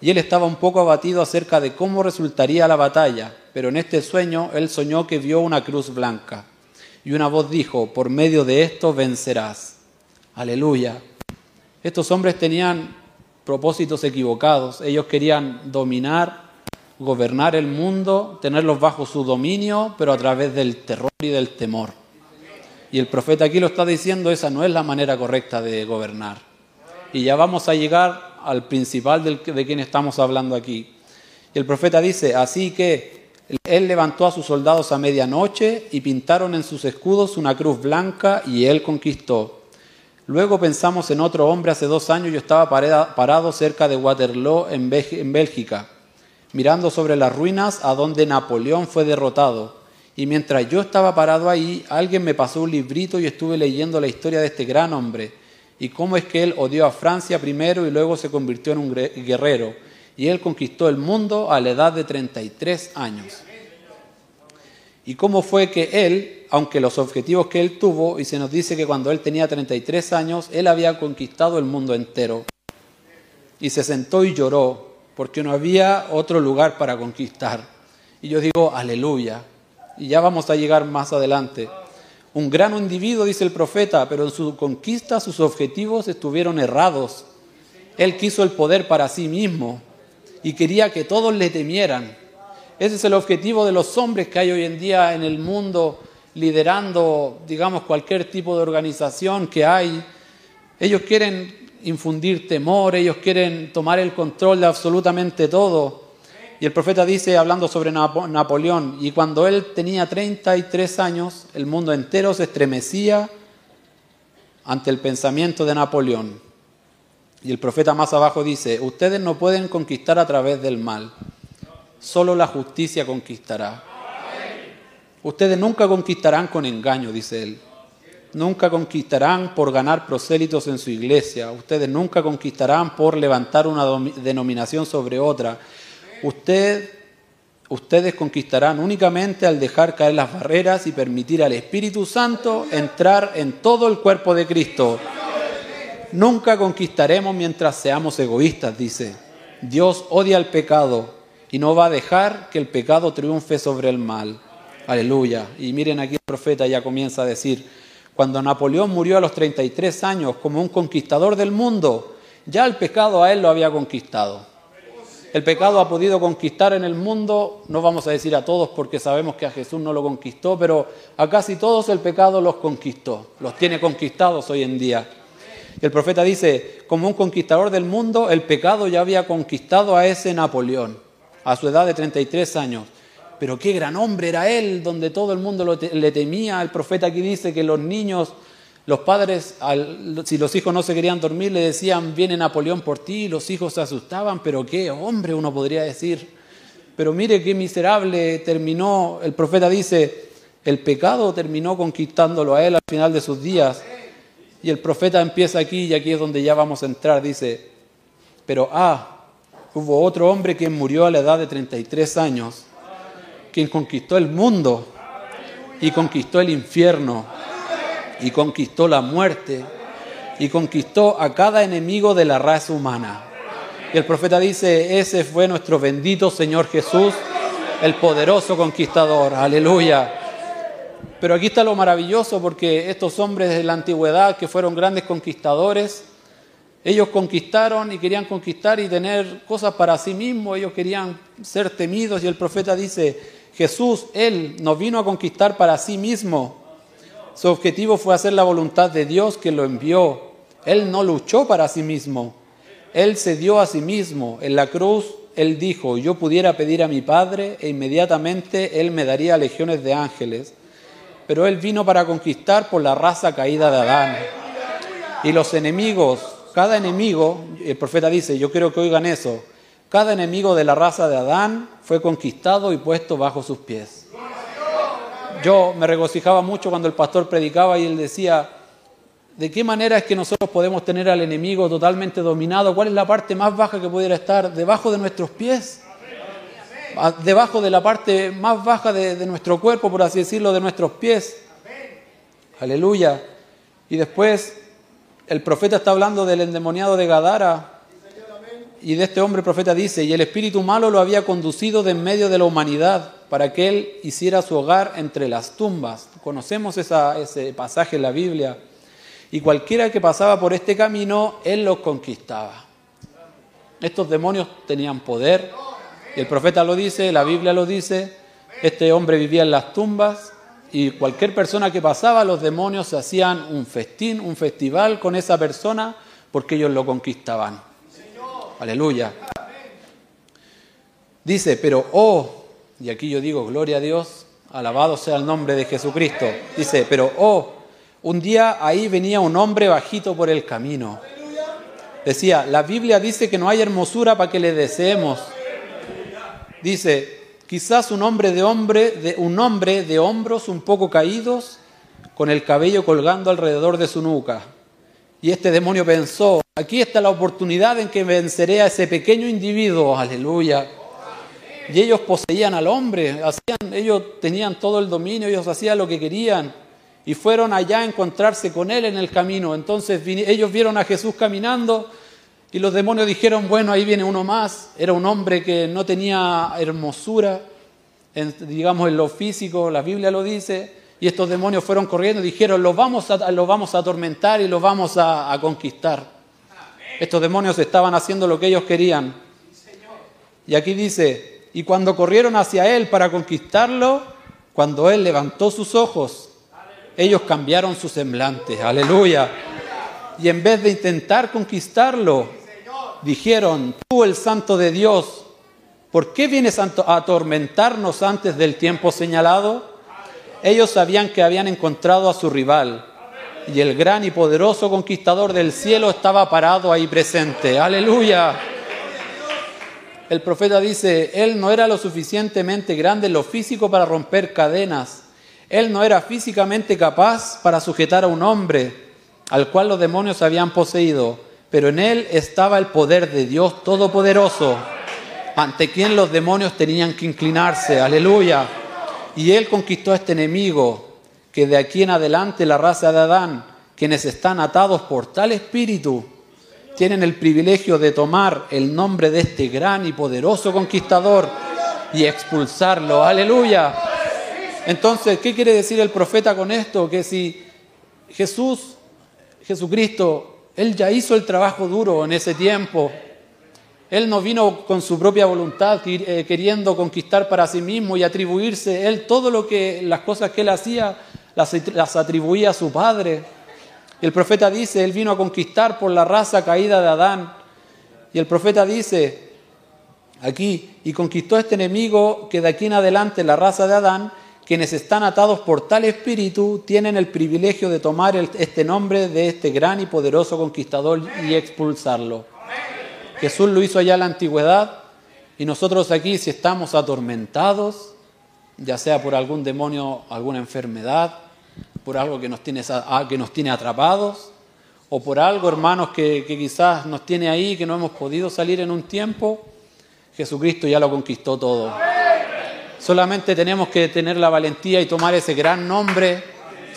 Y él estaba un poco abatido acerca de cómo resultaría la batalla, pero en este sueño él soñó que vio una cruz blanca. Y una voz dijo, por medio de esto vencerás. Aleluya. Estos hombres tenían propósitos equivocados. Ellos querían dominar gobernar el mundo, tenerlos bajo su dominio, pero a través del terror y del temor. Y el profeta aquí lo está diciendo, esa no es la manera correcta de gobernar. Y ya vamos a llegar al principal de quien estamos hablando aquí. Y el profeta dice, así que él levantó a sus soldados a medianoche y pintaron en sus escudos una cruz blanca y él conquistó. Luego pensamos en otro hombre hace dos años, yo estaba parado cerca de Waterloo en Bélgica mirando sobre las ruinas a donde Napoleón fue derrotado. Y mientras yo estaba parado ahí, alguien me pasó un librito y estuve leyendo la historia de este gran hombre y cómo es que él odió a Francia primero y luego se convirtió en un guerrero. Y él conquistó el mundo a la edad de 33 años. Y cómo fue que él, aunque los objetivos que él tuvo, y se nos dice que cuando él tenía 33 años, él había conquistado el mundo entero. Y se sentó y lloró porque no había otro lugar para conquistar. Y yo digo, aleluya. Y ya vamos a llegar más adelante. Un gran individuo, dice el profeta, pero en su conquista sus objetivos estuvieron errados. Él quiso el poder para sí mismo y quería que todos le temieran. Ese es el objetivo de los hombres que hay hoy en día en el mundo liderando, digamos, cualquier tipo de organización que hay. Ellos quieren infundir temor, ellos quieren tomar el control de absolutamente todo. Y el profeta dice, hablando sobre Napoleón, y cuando él tenía 33 años, el mundo entero se estremecía ante el pensamiento de Napoleón. Y el profeta más abajo dice, ustedes no pueden conquistar a través del mal, solo la justicia conquistará. Ustedes nunca conquistarán con engaño, dice él. Nunca conquistarán por ganar prosélitos en su iglesia. Ustedes nunca conquistarán por levantar una denominación sobre otra. Usted, ustedes conquistarán únicamente al dejar caer las barreras y permitir al Espíritu Santo entrar en todo el cuerpo de Cristo. Nunca conquistaremos mientras seamos egoístas, dice. Dios odia el pecado y no va a dejar que el pecado triunfe sobre el mal. Aleluya. Y miren aquí el profeta ya comienza a decir, cuando Napoleón murió a los 33 años como un conquistador del mundo, ya el pecado a él lo había conquistado. El pecado ha podido conquistar en el mundo, no vamos a decir a todos porque sabemos que a Jesús no lo conquistó, pero a casi todos el pecado los conquistó, los tiene conquistados hoy en día. el profeta dice, como un conquistador del mundo, el pecado ya había conquistado a ese Napoleón, a su edad de 33 años pero qué gran hombre era él, donde todo el mundo le temía. El profeta aquí dice que los niños, los padres, si los hijos no se querían dormir, le decían, viene Napoleón por ti, los hijos se asustaban, pero qué hombre uno podría decir. Pero mire qué miserable terminó, el profeta dice, el pecado terminó conquistándolo a él al final de sus días. Y el profeta empieza aquí, y aquí es donde ya vamos a entrar, dice, pero ah, hubo otro hombre que murió a la edad de 33 años quien conquistó el mundo y conquistó el infierno y conquistó la muerte y conquistó a cada enemigo de la raza humana. Y el profeta dice, ese fue nuestro bendito Señor Jesús, el poderoso conquistador. Aleluya. Pero aquí está lo maravilloso porque estos hombres de la antigüedad que fueron grandes conquistadores, ellos conquistaron y querían conquistar y tener cosas para sí mismos, ellos querían ser temidos y el profeta dice, Jesús, Él nos vino a conquistar para sí mismo. Su objetivo fue hacer la voluntad de Dios que lo envió. Él no luchó para sí mismo. Él se dio a sí mismo. En la cruz él dijo, yo pudiera pedir a mi Padre e inmediatamente él me daría legiones de ángeles. Pero él vino para conquistar por la raza caída de Adán. Y los enemigos, cada enemigo, el profeta dice, yo quiero que oigan eso, cada enemigo de la raza de Adán fue conquistado y puesto bajo sus pies. Yo me regocijaba mucho cuando el pastor predicaba y él decía, ¿de qué manera es que nosotros podemos tener al enemigo totalmente dominado? ¿Cuál es la parte más baja que pudiera estar debajo de nuestros pies? A- Debajo de la parte más baja de, nuestro cuerpo, por así decirlo, de nuestros pies. Aleluya. Y después el profeta está hablando del endemoniado de Gadara. Y de este hombre profeta dice, y el espíritu malo lo había conducido de en medio de la humanidad para que él hiciera su hogar entre las tumbas. Conocemos ese pasaje en la Biblia. Y cualquiera que pasaba por este camino, él los conquistaba. Estos demonios tenían poder. Y el profeta lo dice, la Biblia lo dice. Este hombre vivía en las tumbas y cualquier persona que pasaba, los demonios hacían un festín, un festival con esa persona porque ellos lo conquistaban. Aleluya. Dice, pero oh, y aquí yo digo, gloria a Dios, alabado sea el nombre de Jesucristo. Dice, pero oh, un día ahí venía un hombre bajito por el camino. Decía, la Biblia dice que no hay hermosura para que le deseemos. Dice, quizás un hombre de hombre, de, un hombre de hombros un poco caídos, con el cabello colgando alrededor de su nuca. Y este demonio pensó, aquí está la oportunidad en que venceré a ese pequeño individuo, aleluya. Y ellos poseían al hombre, hacían, ellos tenían todo el dominio, ellos hacían lo que querían. Y fueron allá a encontrarse con él en el camino. Entonces ellos vieron a Jesús caminando y los demonios dijeron, bueno, ahí viene uno más. Era un hombre que no tenía hermosura, en- digamos en lo físico, la Biblia lo dice. Y estos demonios fueron corriendo y dijeron, los vamos a, los vamos a atormentar y los vamos a, a conquistar. Estos demonios estaban haciendo lo que ellos querían. Y aquí dice, y cuando corrieron hacia él para conquistarlo, cuando él levantó sus ojos, ellos cambiaron su semblante. Aleluya. Y en vez de intentar conquistarlo, dijeron, tú el santo de Dios, ¿por qué vienes a atormentarnos antes del tiempo señalado? Ellos sabían que habían encontrado a su rival y el gran y poderoso conquistador del cielo estaba parado ahí presente. Aleluya. El profeta dice, él no era lo suficientemente grande lo físico para romper cadenas. Él no era físicamente capaz para sujetar a un hombre al cual los demonios habían poseído, pero en él estaba el poder de Dios Todopoderoso, ante quien los demonios tenían que inclinarse. Aleluya. Y él conquistó a este enemigo, que de aquí en adelante la raza de Adán, quienes están atados por tal espíritu, tienen el privilegio de tomar el nombre de este gran y poderoso conquistador y expulsarlo. Aleluya. Entonces, ¿qué quiere decir el profeta con esto? Que si Jesús, Jesucristo, Él ya hizo el trabajo duro en ese tiempo. Él no vino con su propia voluntad eh, queriendo conquistar para sí mismo y atribuirse. Él todo lo que, las cosas que Él hacía, las, las atribuía a su Padre. El profeta dice, Él vino a conquistar por la raza caída de Adán. Y el profeta dice aquí, y conquistó este enemigo que de aquí en adelante la raza de Adán, quienes están atados por tal espíritu, tienen el privilegio de tomar este nombre de este gran y poderoso conquistador y expulsarlo. Jesús lo hizo allá en la antigüedad y nosotros aquí si estamos atormentados, ya sea por algún demonio, alguna enfermedad, por algo que nos tiene, a- que nos tiene atrapados, o por algo, hermanos, que, quizás nos tiene ahí, que no hemos podido salir en un tiempo, Jesucristo ya lo conquistó todo. Solamente tenemos que tener la valentía y tomar ese gran nombre.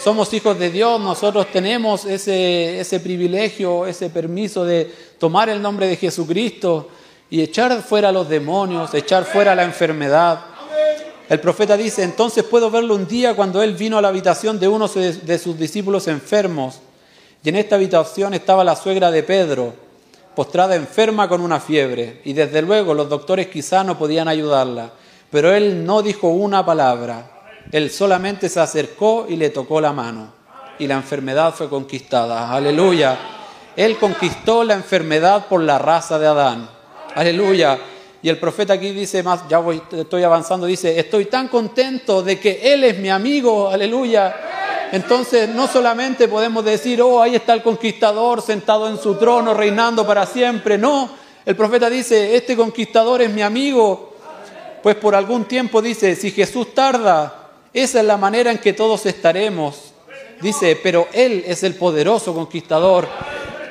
Somos hijos de Dios, nosotros tenemos ese, ese privilegio, ese permiso de tomar el nombre de Jesucristo y echar fuera los demonios, echar fuera la enfermedad. El profeta dice, entonces puedo verlo un día cuando él vino a la habitación de uno de sus discípulos enfermos. Y en esta habitación estaba la suegra de Pedro, postrada enferma con una fiebre. Y desde luego los doctores quizá no podían ayudarla. Pero él no dijo una palabra. Él solamente se acercó y le tocó la mano. Y la enfermedad fue conquistada. Aleluya. Él conquistó la enfermedad por la raza de Adán. Aleluya. Y el profeta aquí dice más, ya voy, estoy avanzando, dice, estoy tan contento de que Él es mi amigo, aleluya. Entonces no solamente podemos decir, oh, ahí está el conquistador sentado en su trono, reinando para siempre. No, el profeta dice, este conquistador es mi amigo. Pues por algún tiempo dice, si Jesús tarda, esa es la manera en que todos estaremos. Dice, pero Él es el poderoso conquistador.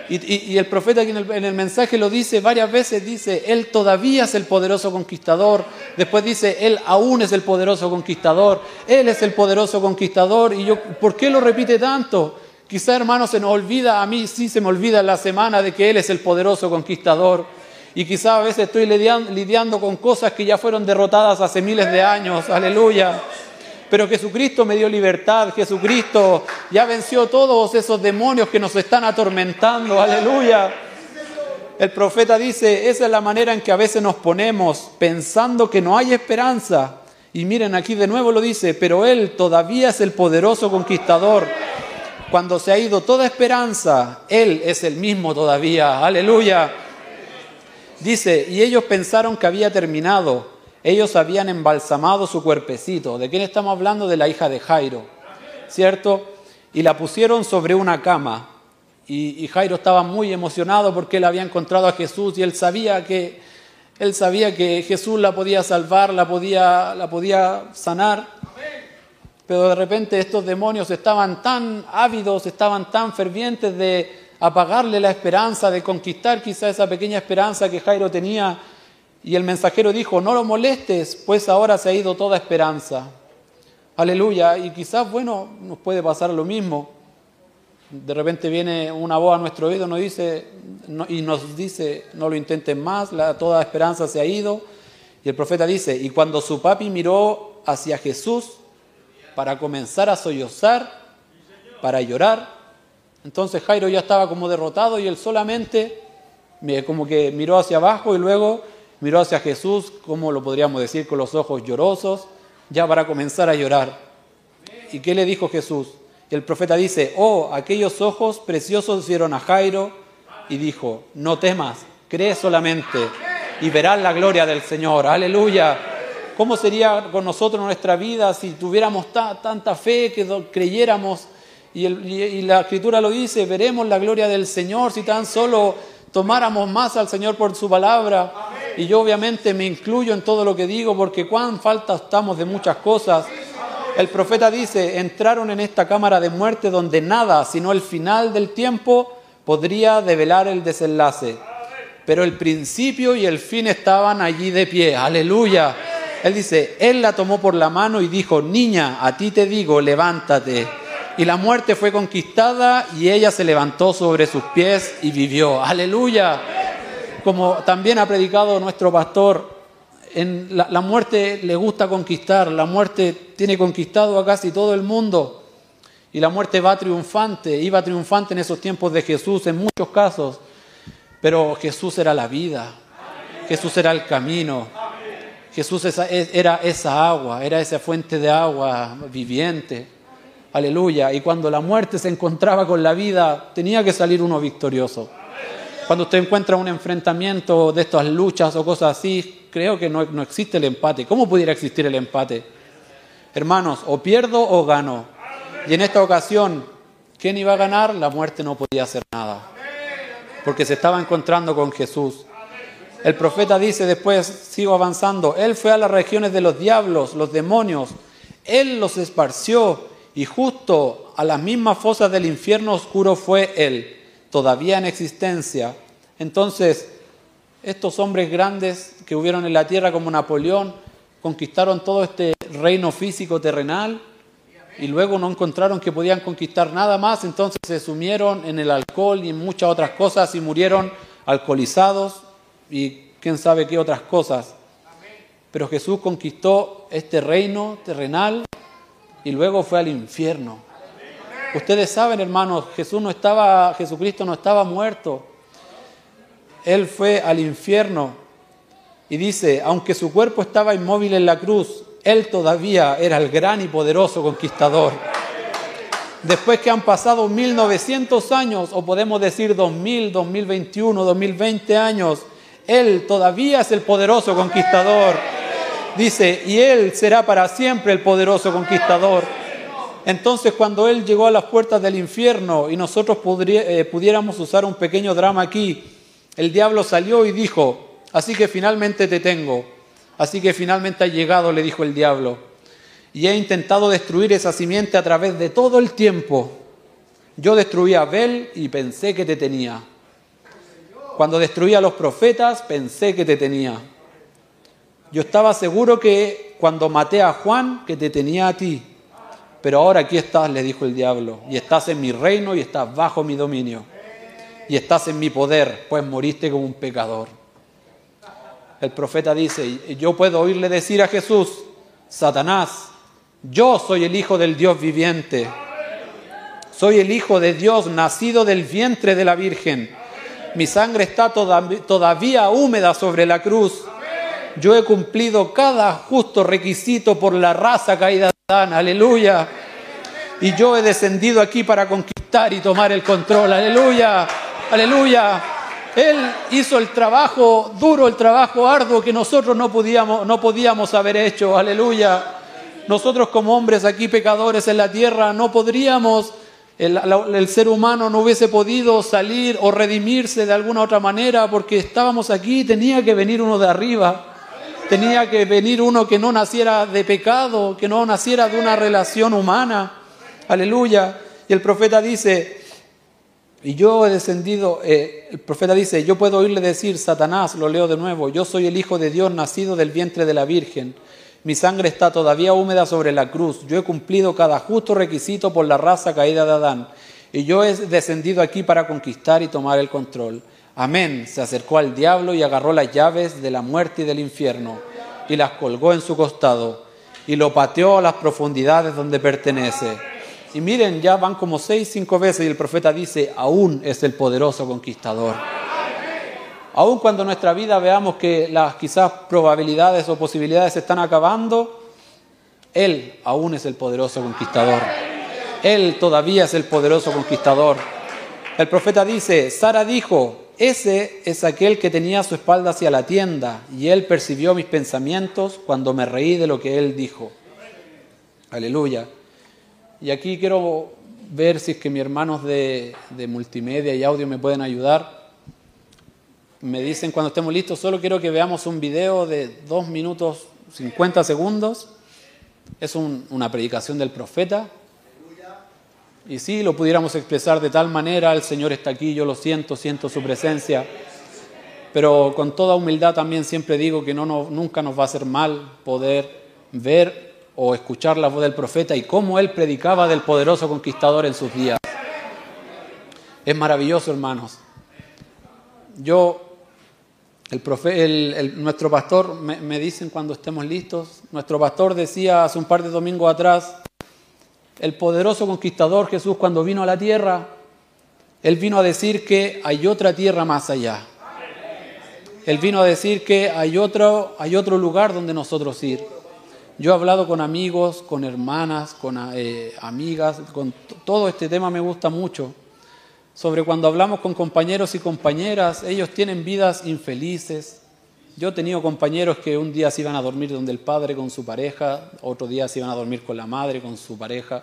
Y, el profeta aquí en el, en el mensaje lo dice varias veces, dice, Él todavía es el poderoso conquistador. Después dice, Él aún es el poderoso conquistador. Él es el poderoso conquistador. Y yo, ¿por qué lo repite tanto? Quizá, hermano, se nos olvida, a mí sí se me olvida en la semana de que Él es el poderoso conquistador. Y quizá a veces estoy lidian- lidiando con cosas que ya fueron derrotadas hace miles de años. Aleluya. Pero Jesucristo me dio libertad, Jesucristo ya venció todos esos demonios que nos están atormentando, aleluya. El profeta dice, esa es la manera en que a veces nos ponemos pensando que no hay esperanza. Y miren, aquí de nuevo lo dice, pero Él todavía es el poderoso conquistador. Cuando se ha ido toda esperanza, Él es el mismo todavía, aleluya. Dice, y ellos pensaron que había terminado. Ellos habían embalsamado su cuerpecito. ¿De quién estamos hablando? De la hija de Jairo, ¿cierto? Y la pusieron sobre una cama. Y, y Jairo estaba muy emocionado porque él había encontrado a Jesús y él sabía que él sabía que Jesús la podía salvar, la podía, la podía sanar. Pero de repente estos demonios estaban tan ávidos, estaban tan fervientes de apagarle la esperanza, de conquistar quizá esa pequeña esperanza que Jairo tenía. Y el mensajero dijo, no lo molestes, pues ahora se ha ido toda esperanza. Aleluya. Y quizás, bueno, nos puede pasar lo mismo. De repente viene una voz a nuestro oído nos dice, y nos dice, no lo intenten más, toda esperanza se ha ido. Y el profeta dice, y cuando su papi miró hacia Jesús para comenzar a sollozar, para llorar, entonces Jairo ya estaba como derrotado y él solamente me- como que miró hacia abajo y luego miró hacia Jesús, como lo podríamos decir, con los ojos llorosos, ya para comenzar a llorar. ¿Y qué le dijo Jesús? El profeta dice, oh, aquellos ojos preciosos vieron a Jairo y dijo, no temas, cree solamente y verás la gloria del Señor. Aleluya. ¿Cómo sería con nosotros nuestra vida si tuviéramos ta- tanta fe que creyéramos? Y- y la escritura lo dice, veremos la gloria del Señor si tan solo tomáramos más al Señor por su palabra. Y yo obviamente me incluyo en todo lo que digo porque cuán falta estamos de muchas cosas. El profeta dice, entraron en esta cámara de muerte donde nada, sino el final del tiempo, podría develar el desenlace. Pero el principio y el fin estaban allí de pie. Aleluya. Él dice, Él la tomó por la mano y dijo, niña, a ti te digo, levántate. Y la muerte fue conquistada y ella se levantó sobre sus pies y vivió. Aleluya. Como también ha predicado nuestro pastor, en la, la muerte le gusta conquistar, la muerte tiene conquistado a casi todo el mundo y la muerte va triunfante, iba triunfante en esos tiempos de Jesús en muchos casos, pero Jesús era la vida, Jesús era el camino, Jesús esa- era esa agua, era esa fuente de agua viviente, aleluya, y cuando la muerte se encontraba con la vida, tenía que salir uno victorioso. Cuando usted encuentra un enfrentamiento de estas luchas o cosas así, creo que no, no existe el empate. ¿Cómo pudiera existir el empate? Hermanos, o pierdo o gano. Y en esta ocasión, ¿quién iba a ganar? La muerte no podía hacer nada. Porque se estaba encontrando con Jesús. El profeta dice después, sigo avanzando, Él fue a las regiones de los diablos, los demonios, Él los esparció y justo a las mismas fosas del infierno oscuro fue Él, todavía en existencia. Entonces, estos hombres grandes que hubieron en la tierra como Napoleón, conquistaron todo este reino físico terrenal y luego no encontraron que podían conquistar nada más, entonces se sumieron en el alcohol y en muchas otras cosas y murieron alcoholizados y quién sabe qué otras cosas. Pero Jesús conquistó este reino terrenal y luego fue al infierno. Ustedes saben, hermanos, Jesús no estaba, Jesucristo no estaba muerto. Él fue al infierno y dice, aunque su cuerpo estaba inmóvil en la cruz, él todavía era el gran y poderoso conquistador. Después que han pasado 1900 años, o podemos decir 2000, 2021, 2020 años, Él todavía es el poderoso conquistador. Dice, y Él será para siempre el poderoso conquistador. Entonces cuando Él llegó a las puertas del infierno y nosotros eh, pudiéramos usar un pequeño drama aquí, el diablo salió y dijo, así que finalmente te tengo, así que finalmente ha llegado, le dijo el diablo, y he intentado destruir esa simiente a través de todo el tiempo. Yo destruí a Abel y pensé que te tenía. Cuando destruí a los profetas, pensé que te tenía. Yo estaba seguro que cuando maté a Juan, que te tenía a ti. Pero ahora aquí estás, le dijo el diablo, y estás en mi reino y estás bajo mi dominio. Y estás en mi poder, pues moriste como un pecador. El profeta dice, yo puedo oírle decir a Jesús, Satanás, yo soy el Hijo del Dios viviente. Soy el Hijo de Dios nacido del vientre de la Virgen. Mi sangre está todavía húmeda sobre la cruz. Yo he cumplido cada justo requisito por la raza caída de Adán. Aleluya. Y yo he descendido aquí para conquistar y tomar el control. Aleluya. Aleluya. Él hizo el trabajo duro, el trabajo arduo que nosotros no podíamos, no podíamos haber hecho. Aleluya. Nosotros como hombres aquí pecadores en la tierra no podríamos el, ser humano no hubiese podido salir o redimirse de alguna otra manera porque estábamos aquí, tenía que venir uno de arriba, tenía que venir uno que no naciera de pecado, que no naciera de una relación humana. Aleluya. Y el profeta dice, y yo he descendido, eh, el profeta dice, yo puedo oírle decir, Satanás, lo leo de nuevo, yo soy el Hijo de Dios nacido del vientre de la Virgen. Mi sangre está todavía húmeda sobre la cruz. Yo he cumplido cada justo requisito por la raza caída de Adán. Y yo he descendido aquí para conquistar y tomar el control. Amén. Se acercó al diablo y agarró las llaves de la muerte y del infierno y las colgó en su costado y lo pateó a las profundidades donde pertenece. Y miren, ya van como seis, cinco veces y el profeta dice, aún es el poderoso conquistador. Aun cuando en nuestra vida veamos que las quizás probabilidades o posibilidades se están acabando, Él aún es el poderoso conquistador. Él todavía es el poderoso conquistador. El profeta dice, Sara dijo, ese es aquel que tenía su espalda hacia la tienda y él percibió mis pensamientos cuando me reí de lo que él dijo. Aleluya. Y aquí quiero ver si es que mis hermanos de, de multimedia y audio me pueden ayudar me dicen cuando estemos listos, solo quiero que veamos un video de 2 minutos 50 segundos. Es una predicación del profeta. Y si lo pudiéramos expresar de tal manera, el Señor está aquí, yo lo siento, siento su presencia. Pero con toda humildad también siempre digo que no, nunca nos va a hacer mal poder ver o escuchar la voz del profeta y cómo él predicaba del poderoso conquistador en sus días. Es maravilloso, hermanos. Yo el nuestro pastor, me, me, dicen cuando estemos listos, nuestro pastor decía hace un par de domingos atrás, el poderoso conquistador Jesús cuando vino a la tierra, él vino a decir que hay otra tierra más allá. Él vino a decir que hay otro, hay otro lugar donde nosotros ir. Yo he hablado con amigos, con hermanas, con eh, amigas, con todo este tema me gusta mucho sobre cuando hablamos con compañeros y compañeras, ellos tienen vidas infelices. Yo he tenido compañeros que un día se iban a dormir donde el padre con su pareja, otro día se iban a dormir con la madre, con su pareja.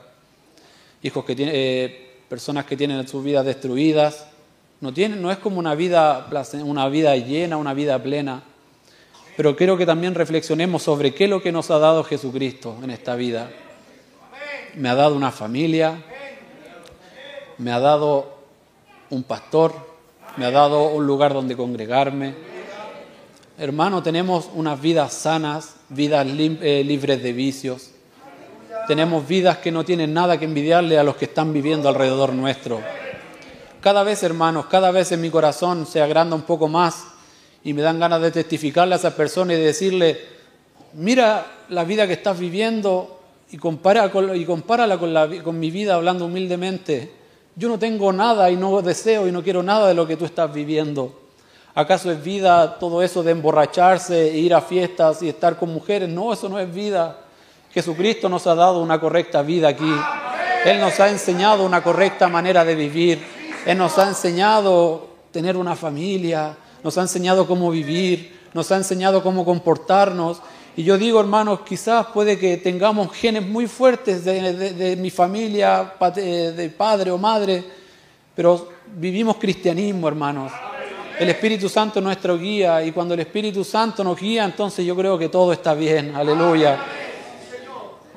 Hijos que tienen, eh, personas que tienen sus vidas destruidas. No, es como una vida, una vida llena, una vida plena. Pero quiero que también reflexionemos sobre qué es lo que nos ha dado Jesucristo en esta vida. Me ha dado una familia, me ha dado un pastor, me ha dado un lugar donde congregarme. Hermano, tenemos unas vidas sanas, vidas eh, libres de vicios. Tenemos vidas que no tienen nada que envidiarle a los que están viviendo alrededor nuestro. Cada vez, hermanos, cada vez en mi corazón se agranda un poco más y me dan ganas de testificarle a esas personas y decirle, mira la vida que estás viviendo y, compara y compárala con, la, con mi vida hablando humildemente. Yo no tengo nada y no deseo y no quiero nada de lo que tú estás viviendo. ¿Acaso es vida todo eso de emborracharse, e ir a fiestas y estar con mujeres? No, eso no es vida. Jesucristo nos ha dado una correcta vida aquí. Él nos ha enseñado una correcta manera de vivir. Él nos ha enseñado tener una familia, nos ha enseñado cómo vivir, nos ha enseñado cómo comportarnos. Y yo digo, hermanos, quizás puede que tengamos genes muy fuertes de, de- mi familia, de padre o madre, pero vivimos cristianismo, hermanos. El Espíritu Santo es nuestro guía y cuando el Espíritu Santo nos guía, entonces yo creo que todo está bien. Aleluya.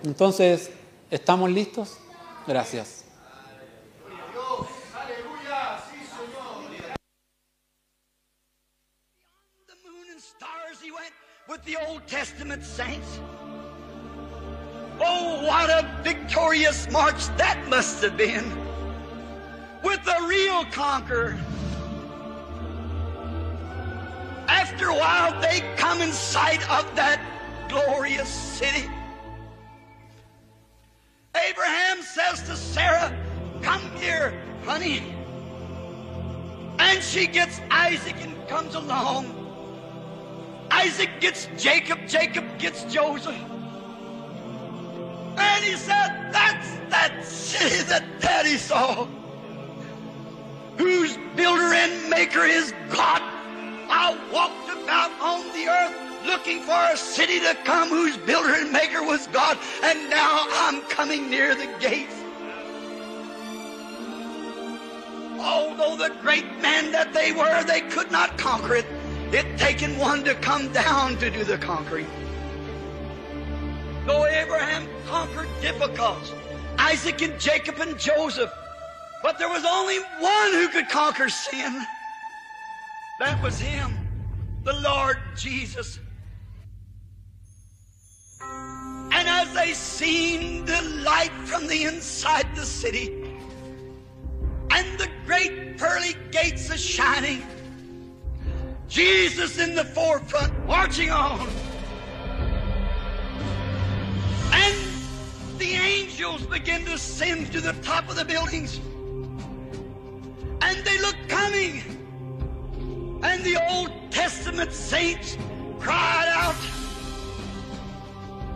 Entonces, ¿estamos listos? Gracias. with the Old Testament saints. Oh, what a victorious march that must have been with the real conqueror. After a while, they come in sight of that glorious city. Abraham says to Sarah, Come here, honey. And she gets Isaac and comes along. Isaac gets Jacob, Jacob gets Joseph. And he said, That's that city that Daddy saw, whose builder and maker is God. Walked about on the earth looking for a city to come whose builder and maker was God, and now I'm coming near the gates. Although the great men that they were, they could not conquer it. It taken one to come down to do the conquering. Though Abraham conquered difficult, Isaac and Jacob and Joseph, but there was only one who could conquer sin. That was him, the Lord Jesus. And as they seen the light from the inside the city, and the great pearly gates a shining. Jesus in the forefront, marching on. And the angels begin to ascend to the top of the buildings. And they look coming. And the Old Testament saints cried out,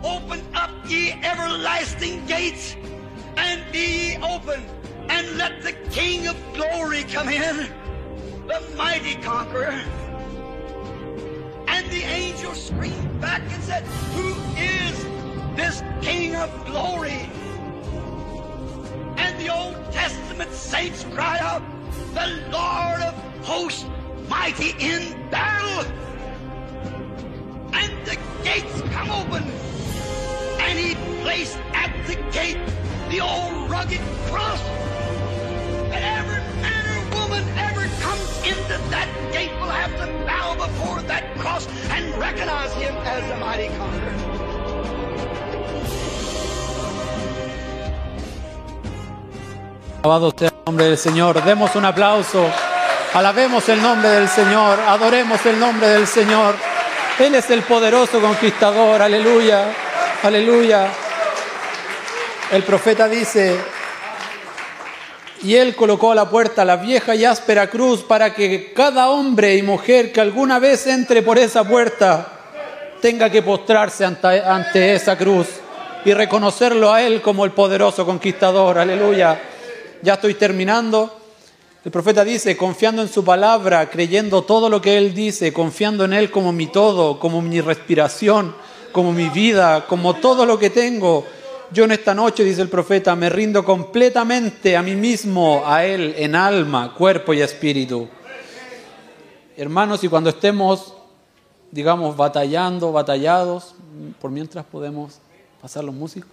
Open up ye everlasting gates, and be ye open, and let the King of glory come in, the mighty conqueror. And the angel screamed back and said, Who is this King of glory? And the Old Testament saints cried out, The Lord of hosts, mighty in battle. And the gates come open. And he placed at the gate the old rugged cross. And every man or woman ever comes into that gate will have to bow before that cross and recognize him as the mighty conqueror. Alabado sea el nombre del Señor. Demos un aplauso. Alabemos el nombre del Señor. Adoremos el nombre del Señor. Él es el poderoso conquistador. Aleluya. Aleluya. El profeta dice, y él colocó a la puerta la vieja y áspera cruz para que cada hombre y mujer que alguna vez entre por esa puerta tenga que postrarse ante, ante esa cruz y reconocerlo a él como el poderoso conquistador. Aleluya. Ya estoy terminando. El profeta dice, confiando en su palabra, creyendo todo lo que él dice, confiando en él como mi todo, como mi respiración, como mi vida, como todo lo que tengo. Yo en esta noche, dice el profeta, me rindo completamente a mí mismo, a él, en alma, cuerpo y espíritu. Hermanos, y cuando estemos, digamos, batallando, batallados, por mientras podemos pasar los músicos,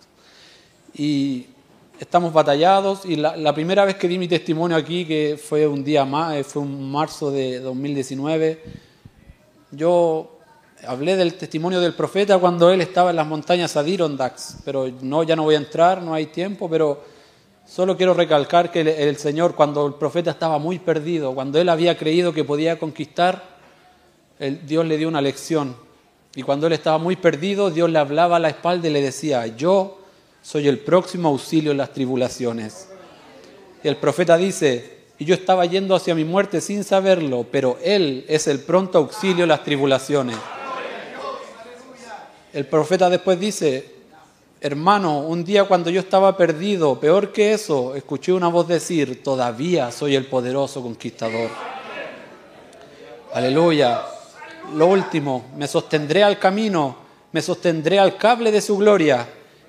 y estamos batallados y la, primera vez que di mi testimonio aquí, que fue un día más, eh, fue un marzo de 2019, yo hablé del testimonio del profeta cuando él estaba en las montañas Adirondacks, pero no, ya no voy a entrar, no hay tiempo, pero solo quiero recalcar que el, el Señor, cuando el profeta estaba muy perdido, cuando él había creído que podía conquistar, el, Dios le dio una lección. Y cuando él estaba muy perdido, Dios le hablaba a la espalda y le decía, yo soy el próximo auxilio en las tribulaciones. Y el profeta dice, y yo estaba yendo hacia mi muerte sin saberlo, pero Él es el pronto auxilio en las tribulaciones. El profeta después dice, hermano, un día cuando yo estaba perdido, peor que eso, escuché una voz decir, todavía soy el poderoso conquistador. Aleluya. Lo último, me sostendré al camino, me sostendré al cable de su gloria,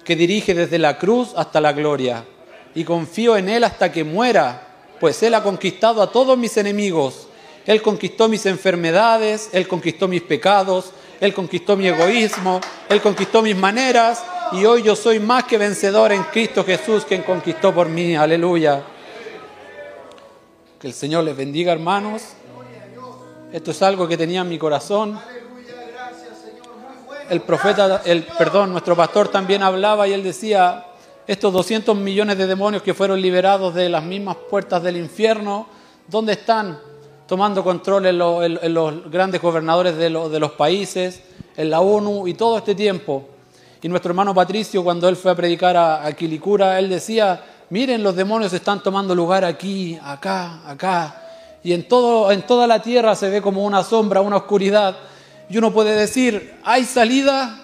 que dirige desde la cruz hasta la gloria. Y confío en Él hasta que muera, pues Él ha conquistado a todos mis enemigos. Él conquistó mis enfermedades, Él conquistó mis pecados, Él conquistó mi egoísmo, Él conquistó mis maneras, y hoy yo soy más que vencedor en Cristo Jesús, quien conquistó por mí. Aleluya. Que el Señor les bendiga, hermanos. Esto es algo que tenía en mi corazón. El profeta, el perdón, nuestro pastor también hablaba y él decía, estos 200 millones de demonios que fueron liberados de las mismas puertas del infierno, ¿dónde están? Tomando control en, lo- en- en los grandes gobernadores de los países, en la ONU y todo este tiempo. Y nuestro hermano Patricio, cuando él fue a predicar a, a Quilicura, él decía, miren, los demonios están tomando lugar aquí, acá, acá. Y en, todo, en toda la tierra se ve como una sombra, una oscuridad. Y uno puede decir, ¿hay salida?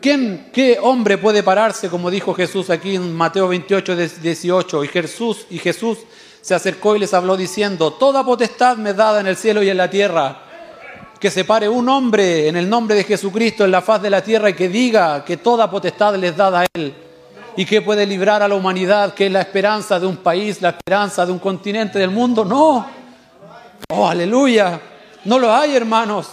¿Quién, qué hombre puede pararse, como dijo Jesús aquí en Mateo 28, 18? Y Jesús, y Jesús se acercó y les habló diciendo, Toda potestad me dada en el cielo y en la tierra. Que se pare un hombre en el nombre de Jesucristo en la faz de la tierra y que diga que toda potestad les dada a Él. Y que puede librar a la humanidad, que es la esperanza de un país, la esperanza de un continente del mundo. No. Oh, aleluya. No lo hay, hermanos.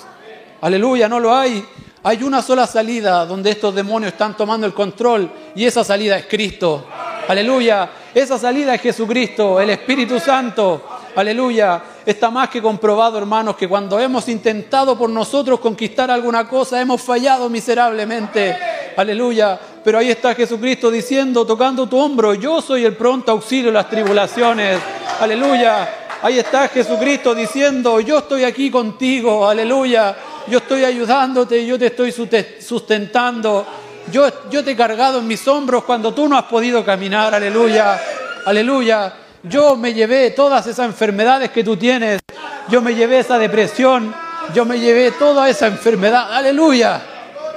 Aleluya, no lo hay. Hay una sola salida donde estos demonios están tomando el control y esa salida es Cristo. Aleluya. Esa salida es Jesucristo, el Espíritu Santo. Aleluya. Está más que comprobado, hermanos, que cuando hemos intentado por nosotros conquistar alguna cosa, hemos fallado miserablemente. Aleluya. Pero ahí está Jesucristo diciendo, tocando tu hombro, yo soy el pronto auxilio en las tribulaciones. Aleluya. Ahí está Jesucristo diciendo, yo estoy aquí contigo, aleluya. Yo estoy ayudándote, yo te estoy sustentando. Yo, yo te he cargado en mis hombros cuando tú no has podido caminar, aleluya. Aleluya. Yo me llevé todas esas enfermedades que tú tienes. Yo me llevé esa depresión. Yo me llevé toda esa enfermedad. Aleluya.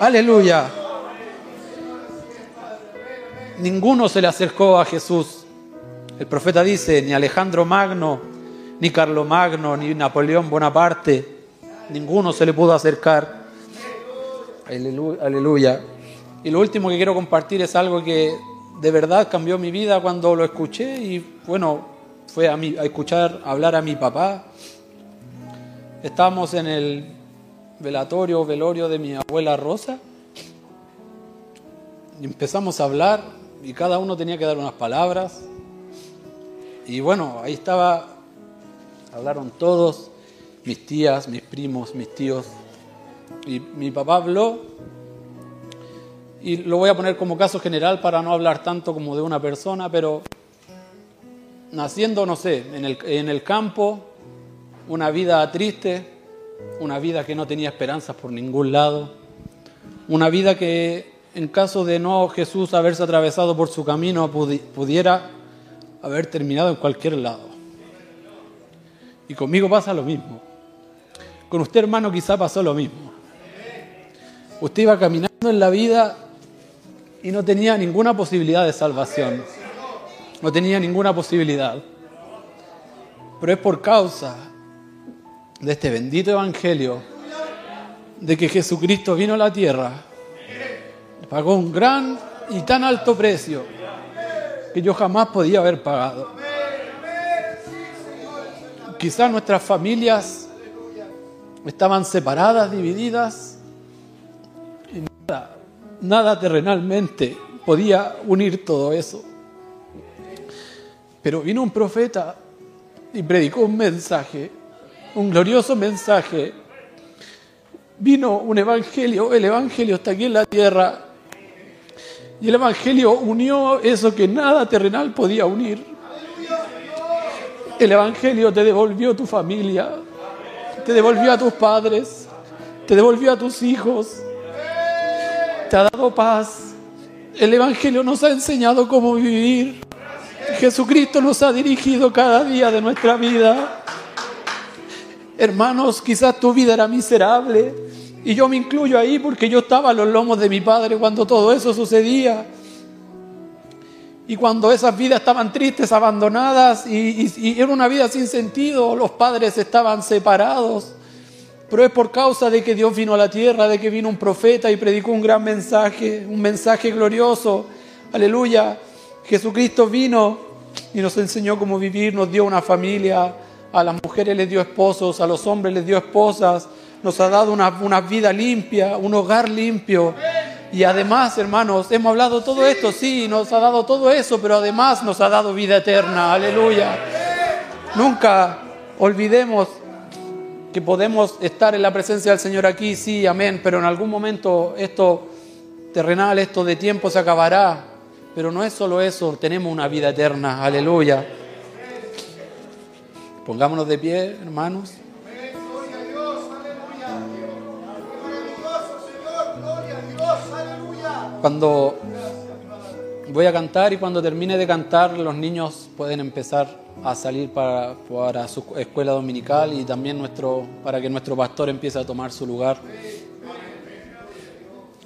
Aleluya. Ninguno se le acercó a Jesús. El profeta dice, ni Alejandro Magno, ni Carlo Magno, ni Napoleón Bonaparte, ninguno se le pudo acercar. Alelu- Aleluya. Y lo último que quiero compartir es algo que de verdad cambió mi vida cuando lo escuché y bueno, fue a, mi- a escuchar hablar a mi papá. Estábamos en el velatorio, velorio de mi abuela Rosa y empezamos a hablar y cada uno tenía que dar unas palabras. Y bueno, ahí estaba, hablaron todos, mis tías, mis primos, mis tíos. Y mi papá habló, y lo voy a poner como caso general para no hablar tanto como de una persona, pero naciendo, no sé, en el, en el campo, una vida triste, una vida que no tenía esperanzas por ningún lado, una vida que en caso de no Jesús haberse atravesado por su camino pudi- pudiera haber terminado en cualquier lado. Y conmigo pasa lo mismo. Con usted, hermano, quizá pasó lo mismo. Usted iba caminando en la vida y no tenía ninguna posibilidad de salvación. No tenía ninguna posibilidad. Pero es por causa de este bendito evangelio de que Jesucristo vino a la tierra, pagó un gran y tan alto precio que yo jamás podía haber pagado. Quizás nuestras familias estaban separadas, divididas, y nada, nada terrenalmente podía unir todo eso. Pero vino un profeta y predicó un mensaje, un glorioso mensaje. Vino un evangelio, el evangelio está aquí en la tierra. Y el evangelio unió eso que nada terrenal podía unir. El evangelio te devolvió tu familia, te devolvió a tus padres, te devolvió a tus hijos, te ha dado paz. El evangelio nos ha enseñado cómo vivir. Jesucristo nos ha dirigido cada día de nuestra vida. Hermanos, quizás tu vida era miserable y yo me incluyo ahí porque yo estaba a los lomos de mi padre cuando todo eso sucedía. Y cuando esas vidas estaban tristes, abandonadas, y, era una vida sin sentido, los padres estaban separados. Pero es por causa de que Dios vino a la tierra, de que vino un profeta y predicó un gran mensaje, un mensaje glorioso. Aleluya. Jesucristo vino y nos enseñó cómo vivir, nos dio una familia, a las mujeres les dio esposos, a los hombres les dio esposas, nos ha dado una, una vida limpia, un hogar limpio. Y además, hermanos, hemos hablado todo esto, sí, nos ha dado todo eso, pero además nos ha dado vida eterna. Aleluya. Nunca olvidemos que podemos estar en la presencia del Señor aquí, sí, amén, pero en algún momento esto terrenal, esto de tiempo se acabará. Pero no es solo eso, tenemos una vida eterna, aleluya. Pongámonos de pie, hermanos. Cuando voy a cantar y cuando termine de cantar, los niños pueden empezar a salir para, para su escuela dominical y también nuestro, para que nuestro pastor empiece a tomar su lugar.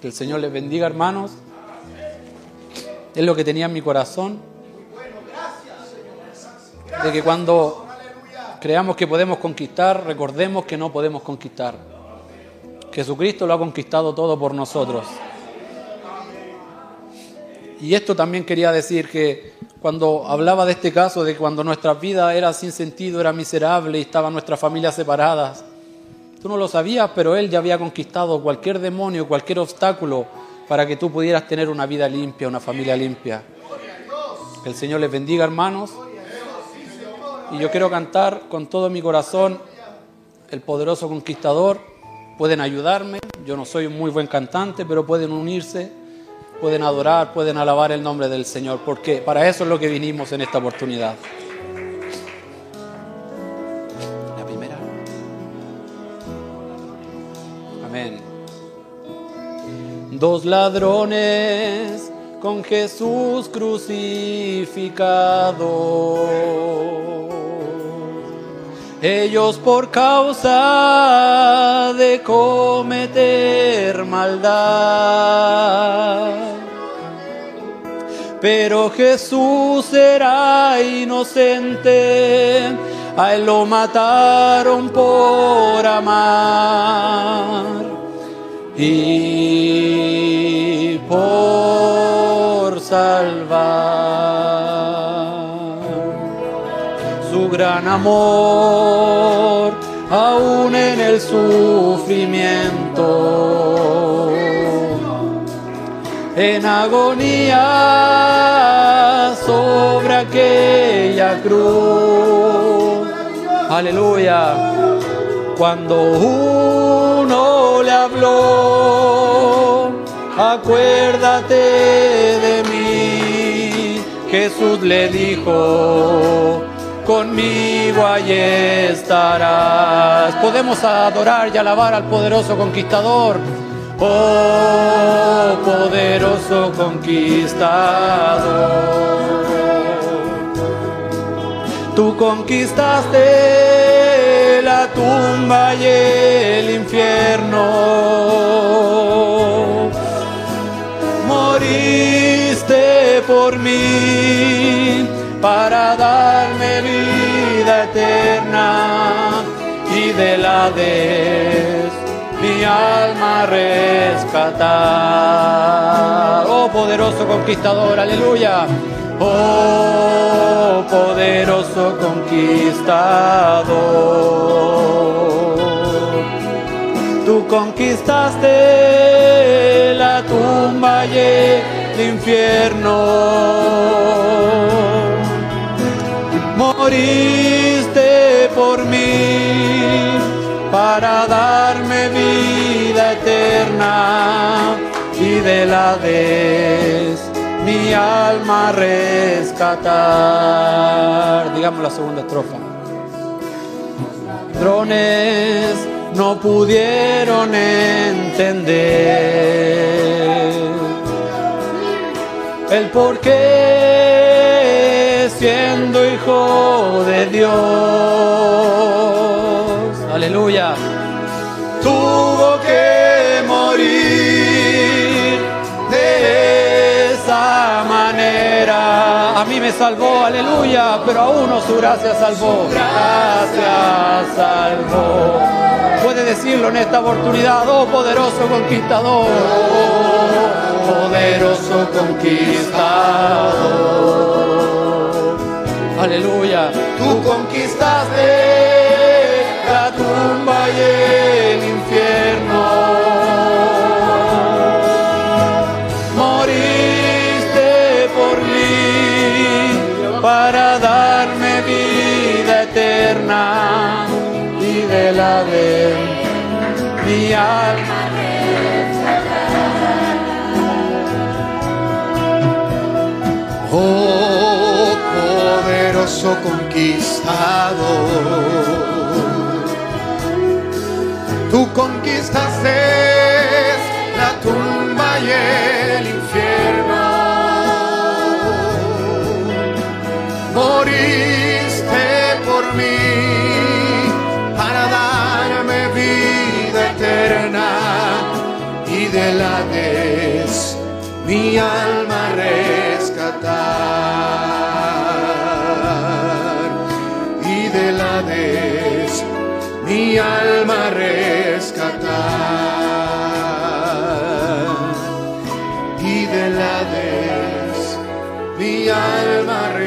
Que el Señor les bendiga, hermanos. Es lo que tenía en mi corazón. De que cuando creamos que podemos conquistar, recordemos que no podemos conquistar. Jesucristo lo ha conquistado todo por nosotros. Y esto también quería decir que cuando hablaba de este caso, de cuando nuestra vida era sin sentido, era miserable y estaban nuestras familias separadas, tú no lo sabías, pero Él ya había conquistado cualquier demonio, cualquier obstáculo para que tú pudieras tener una vida limpia, una familia limpia. Que el Señor les bendiga, hermanos. Y yo quiero cantar con todo mi corazón el poderoso conquistador. Pueden ayudarme, yo no soy un muy buen cantante, pero pueden unirse pueden adorar, pueden alabar el nombre del Señor, porque para eso es lo que vinimos en esta oportunidad. La primera. Amén. Dos ladrones con Jesús crucificado. Ellos por causa de cometer maldad. Pero Jesús era inocente, a él lo mataron por amar y por salvar. Su gran amor, aún en el sufrimiento, en agonía sobre aquella cruz. Aleluya. Cuando uno le habló, acuérdate de mí. Jesús le dijo, conmigo allí estarás. Podemos adorar y alabar al poderoso conquistador. Oh, poderoso conquistador. Tú conquistaste la tumba y el infierno. Moriste por mí para darme vida eterna y de la vez mi alma rescatar. Oh poderoso conquistador, aleluya. Oh poderoso conquistador. Tú conquistaste la tumba y el infierno. Moriste por mí para vida eterna y de la vez mi alma rescatar. Digamos la segunda estrofa. Drones no pudieron entender el por qué siendo hijo de Dios, aleluya, tuvo que morir de esa manera A mí me salvó, aleluya, pero a uno su gracia salvó. Gracias salvó. Puede decirlo en esta oportunidad, oh poderoso conquistador. Poderoso conquistador. Aleluya. Tú conquistaste la tumba y el infierno. De mi alma. Oh, poderoso conquistador. Tú conquistaste la tumba y el infierno. Moriste por mí eterna y de la vez mi alma rescatar y de la vez mi alma rescatar y de la vez mi alma rescatar.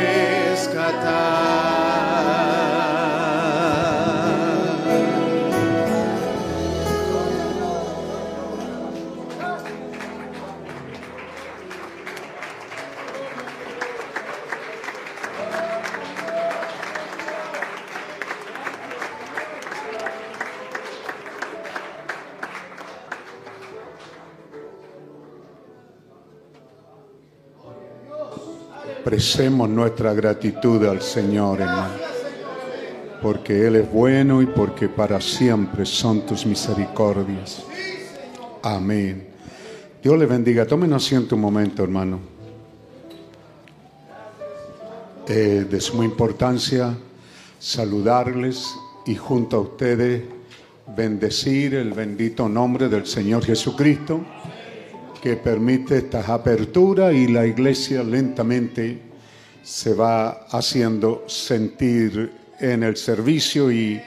Expresemos nuestra gratitud al Señor, hermano, porque Él es bueno y porque para siempre son tus misericordias. Amén. Dios le bendiga. Tomen asiento un momento, hermano. Eh, de suma importancia saludarles y junto a ustedes bendecir el bendito nombre del Señor Jesucristo que permite estas aperturas y la iglesia lentamente se va haciendo sentir en el servicio y,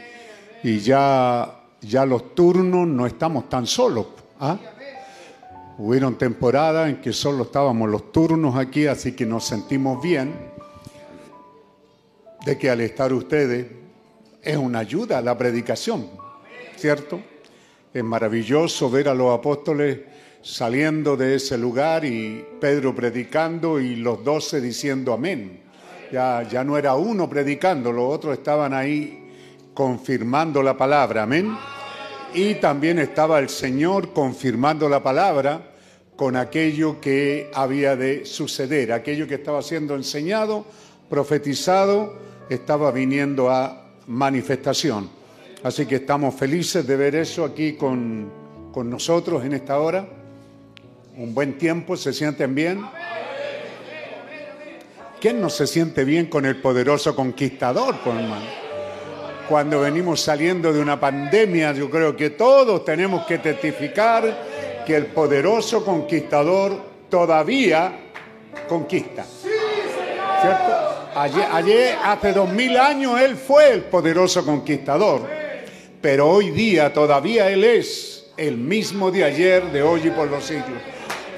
y ya, ya los turnos no estamos tan solos. ¿ah? Hubieron temporadas en que solo estábamos los turnos aquí, así que nos sentimos bien de que al estar ustedes es una ayuda a la predicación, ¿cierto? Es maravilloso ver a los apóstoles saliendo de ese lugar y Pedro predicando y los doce diciendo amén. Ya, ya no era uno predicando, los otros estaban ahí confirmando la palabra, amén. Y también estaba el Señor confirmando la palabra con aquello que había de suceder, aquello que estaba siendo enseñado, profetizado, estaba viniendo a manifestación. Así que estamos felices de ver eso aquí con, con nosotros en esta hora un buen tiempo, ¿se sienten bien? ¿Quién no se siente bien con el poderoso conquistador, hermano? Cuando venimos saliendo de una pandemia, yo creo que todos tenemos que testificar que el poderoso conquistador todavía conquista. ¿Cierto? Ayer, ayer, hace dos mil años, él fue el poderoso conquistador, pero hoy día todavía él es el mismo de ayer, de hoy y por los siglos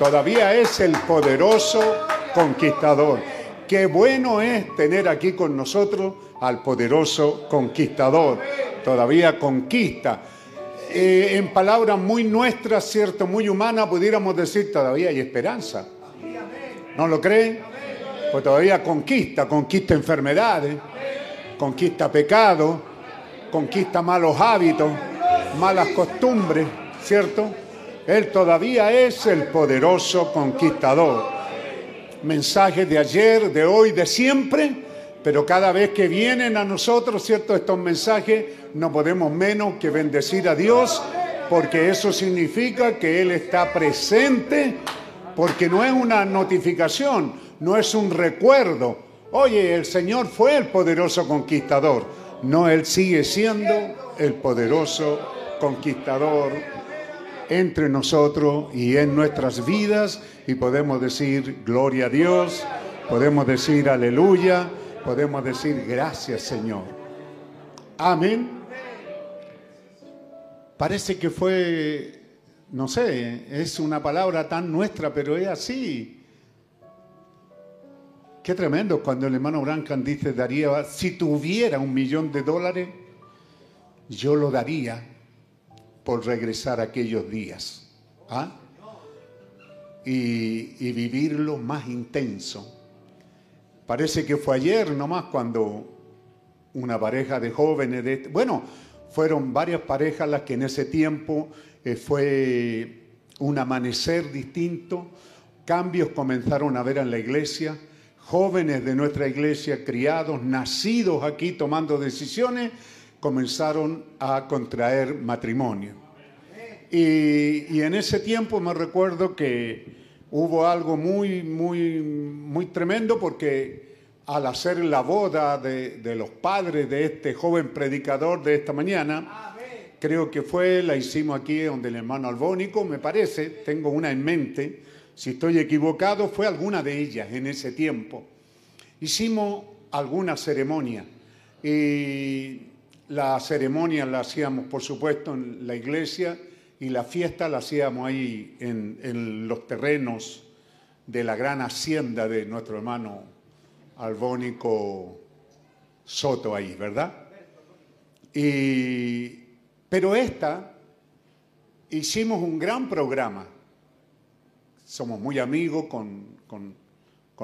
todavía es el poderoso conquistador. Qué bueno es tener aquí con nosotros al poderoso conquistador. Todavía conquista. Eh, en palabras muy nuestras, cierto, muy humanas, pudiéramos decir todavía hay esperanza. ¿No lo creen? Pues todavía conquista, conquista enfermedades, conquista pecado, conquista malos hábitos, malas costumbres, ¿cierto? Él todavía es el poderoso conquistador. Mensajes de ayer, de hoy, de siempre, pero cada vez que vienen a nosotros, ¿cierto? Estos mensajes no podemos menos que bendecir a Dios, porque eso significa que Él está presente, porque no es una notificación, no es un recuerdo. Oye, el Señor fue el poderoso conquistador. No, Él sigue siendo el poderoso conquistador entre nosotros y en nuestras vidas y podemos decir gloria a Dios, Podemos decir aleluya, podemos decir gracias Señor. Amén. Parece que fue, no sé, es una palabra tan nuestra, pero es así. Qué tremendo cuando el hermano Brancan dice, daría, si tuviera un millón de dólares, yo lo daría por regresar aquellos días. ¿ah? Y, vivirlo más intenso. Parece que fue ayer nomás cuando una pareja de jóvenes, bueno, fueron varias parejas las que en ese tiempo eh, fue un amanecer distinto, cambios comenzaron a ver en la iglesia, jóvenes de nuestra iglesia, criados, nacidos aquí tomando decisiones, comenzaron a contraer matrimonio. Y, en ese tiempo me recuerdo que hubo algo muy, muy, muy tremendo porque al hacer la boda de, de, los padres de este joven predicador de esta mañana, creo que fue, la hicimos aquí donde el hermano Albónico, me parece, tengo una en mente, si estoy equivocado, fue alguna de ellas en ese tiempo. Hicimos alguna ceremonia y la ceremonia la hacíamos, por supuesto, en la iglesia y la fiesta la hacíamos ahí en, los terrenos de la gran hacienda de nuestro hermano Albónico Soto ahí, ¿verdad? Y, pero esta, hicimos un gran programa. Somos muy amigos con, con,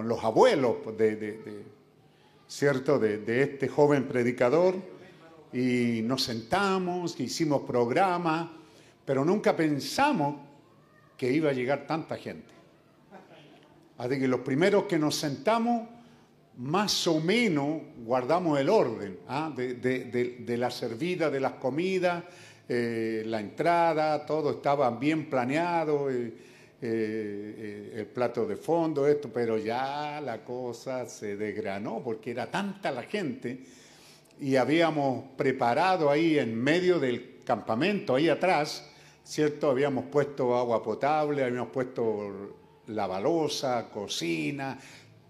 los abuelos de, ¿cierto? De, este joven predicador y nos sentamos, hicimos programa, pero nunca pensamos que iba a llegar tanta gente. Así que los primeros que nos sentamos más o menos guardamos el orden ¿ah? de, de, la servida, de las comidas, eh, la entrada, todo estaba bien planeado, eh, eh, el plato de fondo, esto, pero ya la cosa se desgranó porque era tanta la gente y habíamos preparado ahí en medio del campamento, ahí atrás, ¿cierto? Habíamos puesto agua potable, habíamos puesto la balosa, cocina,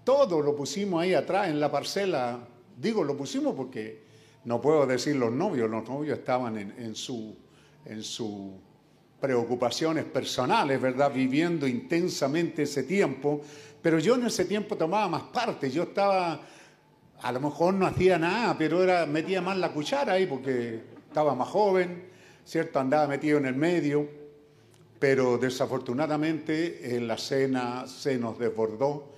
todo lo pusimos ahí atrás en la parcela. Digo, lo pusimos porque no puedo decir los novios, los novios estaban en, en su, en sus preocupaciones personales, ¿verdad? Viviendo intensamente ese tiempo. Pero yo en ese tiempo tomaba más parte. Yo estaba, a lo mejor no hacía nada, pero era, metía más la cuchara ahí porque estaba más joven, ¿cierto? Andaba metido en el medio. Pero desafortunadamente en la cena se nos desbordó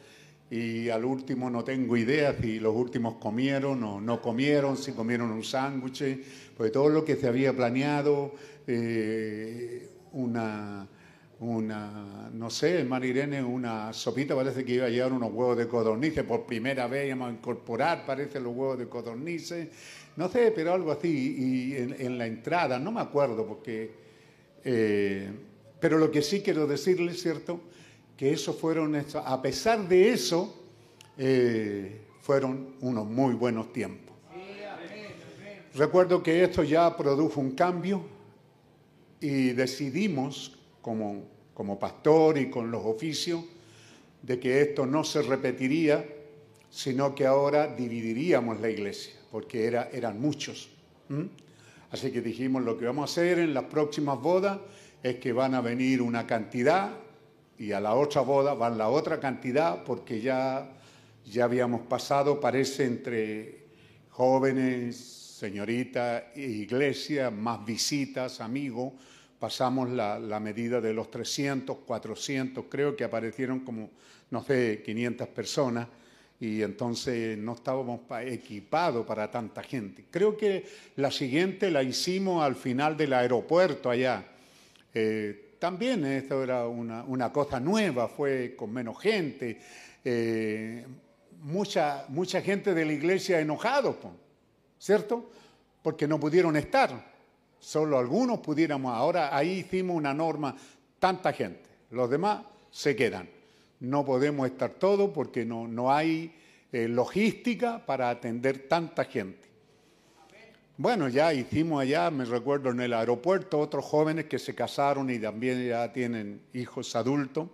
y al último no tengo idea si los últimos comieron o no comieron, si comieron un sándwich, pues todo lo que se había planeado, eh, una, una, no sé, Marirene, una sopita, parece que iba a llevar unos huevos de codornices, por primera vez íbamos a incorporar, parece, los huevos de codornices, no sé, pero algo así, y en, la entrada, no me acuerdo, porque, eh, pero lo que sí quiero decirles, ¿cierto?, que eso fueron, a pesar de eso, eh, fueron unos muy buenos tiempos. Recuerdo que esto ya produjo un cambio y decidimos, como, como pastor y con los oficios, de que esto no se repetiría, sino que ahora dividiríamos la iglesia, porque era, eran muchos. Así que dijimos, lo que vamos a hacer en las próximas bodas es que van a venir una cantidad y a la otra boda van la otra cantidad porque ya, ya habíamos pasado, parece, entre jóvenes, señoritas, iglesia, más visitas, amigos, pasamos la, medida de los 300, 400, creo que aparecieron como, no sé, 500 personas y entonces no estábamos equipados para tanta gente. Creo que la siguiente la hicimos al final del aeropuerto allá. Eh, también esto era una, cosa nueva, fue con menos gente, eh, mucha, mucha gente de la iglesia enojado, ¿cierto? Porque no pudieron estar, solo algunos pudiéramos, ahora ahí hicimos una norma, tanta gente, los demás se quedan. No podemos estar todos porque no, no hay eh, logística para atender tanta gente. Bueno, ya hicimos allá, me recuerdo en el aeropuerto, otros jóvenes que se casaron y también ya tienen hijos adultos.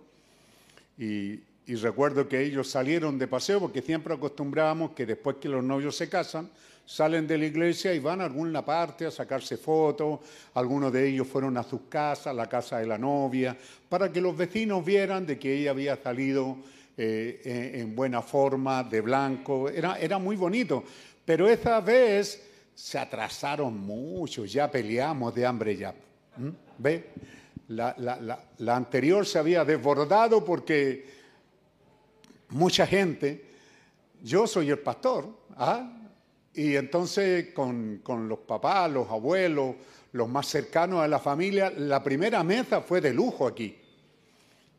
Y, y recuerdo que ellos salieron de paseo porque siempre acostumbrábamos que después que los novios se casan, salen de la iglesia y van a alguna parte a sacarse fotos. Algunos de ellos fueron a sus casas, la casa de la novia, para que los vecinos vieran de que ella había salido eh, en, en buena forma, de blanco. Era, era muy bonito. Pero esta vez se atrasaron mucho, ya peleamos de hambre ya. ¿Mm? ¿Ve? La, la- la- la anterior se había desbordado porque mucha gente, yo soy el pastor, ¿ah? Y entonces con, con los papás, los abuelos, los más cercanos a la familia, la primera mesa fue de lujo aquí,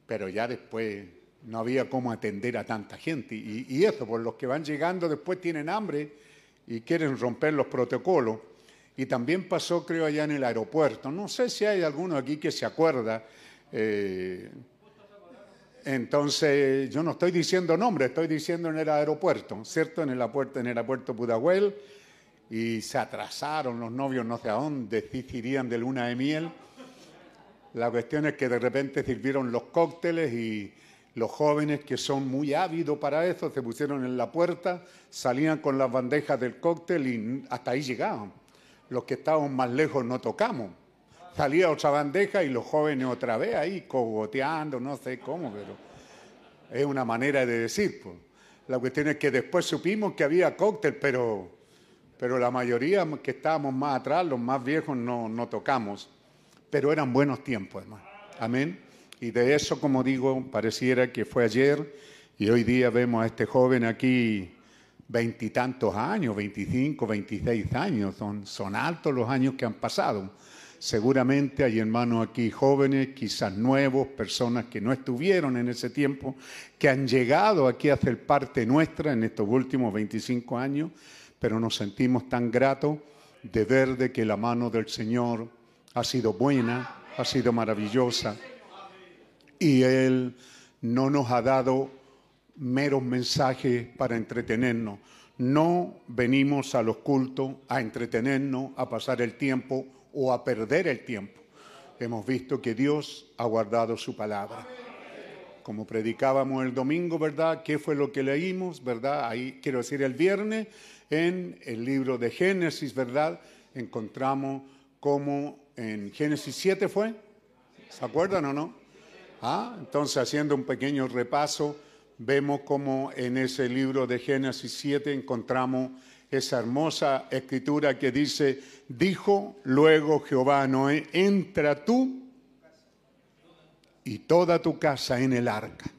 pero ya después no había cómo atender a tanta gente. Y, eso, por los que van llegando después tienen hambre y quieren romper los protocolos. Y también pasó, creo, allá en el aeropuerto. No sé si hay alguno aquí que se acuerda. eh, entonces, yo no estoy diciendo nombre, estoy diciendo en el aeropuerto, ¿cierto? En el aeropuerto, en el aeropuerto Pudahuel. Y se atrasaron los novios, no sé a dónde, irían de luna de miel. La cuestión es que de repente sirvieron los cócteles y los jóvenes que son muy ávidos para eso se pusieron en la puerta, salían con las bandejas del cóctel y hasta ahí llegaban. Los que estábamos más lejos no tocamos. Salía otra bandeja y los jóvenes otra vez ahí cogoteando, no sé cómo, pero es una manera de decir. pues. La cuestión es que después supimos que había cóctel, pero, pero la mayoría que estábamos más atrás, los más viejos, no, no tocamos. Pero eran buenos tiempos, hermano. Amén. Y de eso, como digo, pareciera que fue ayer y hoy día vemos a este joven aquí veintitantos años, 25, 26 años, son, son altos los años que han pasado. Seguramente hay hermanos aquí jóvenes, quizás nuevos, personas que no estuvieron en ese tiempo, que han llegado aquí a ser parte nuestra en estos últimos 25 años, pero nos sentimos tan gratos de ver que la mano del Señor ha sido buena, ha sido maravillosa y Él no nos ha dado meros mensajes para entretenernos. No venimos a los cultos a entretenernos, a pasar el tiempo o a perder el tiempo. Hemos visto que Dios ha guardado su palabra. Como predicábamos el domingo, ¿verdad? ¿Qué fue lo que leímos, verdad? Ahí quiero decir el viernes, en el libro de Génesis, ¿verdad? Encontramos cómo en Génesis 7 fue. ¿Se acuerdan o no? Ah, entonces haciendo un pequeño repaso, vemos cómo en ese libro de Génesis 7 encontramos esa hermosa escritura que dice, dijo luego Jehová Noé, entra tú y toda tu casa en el arca.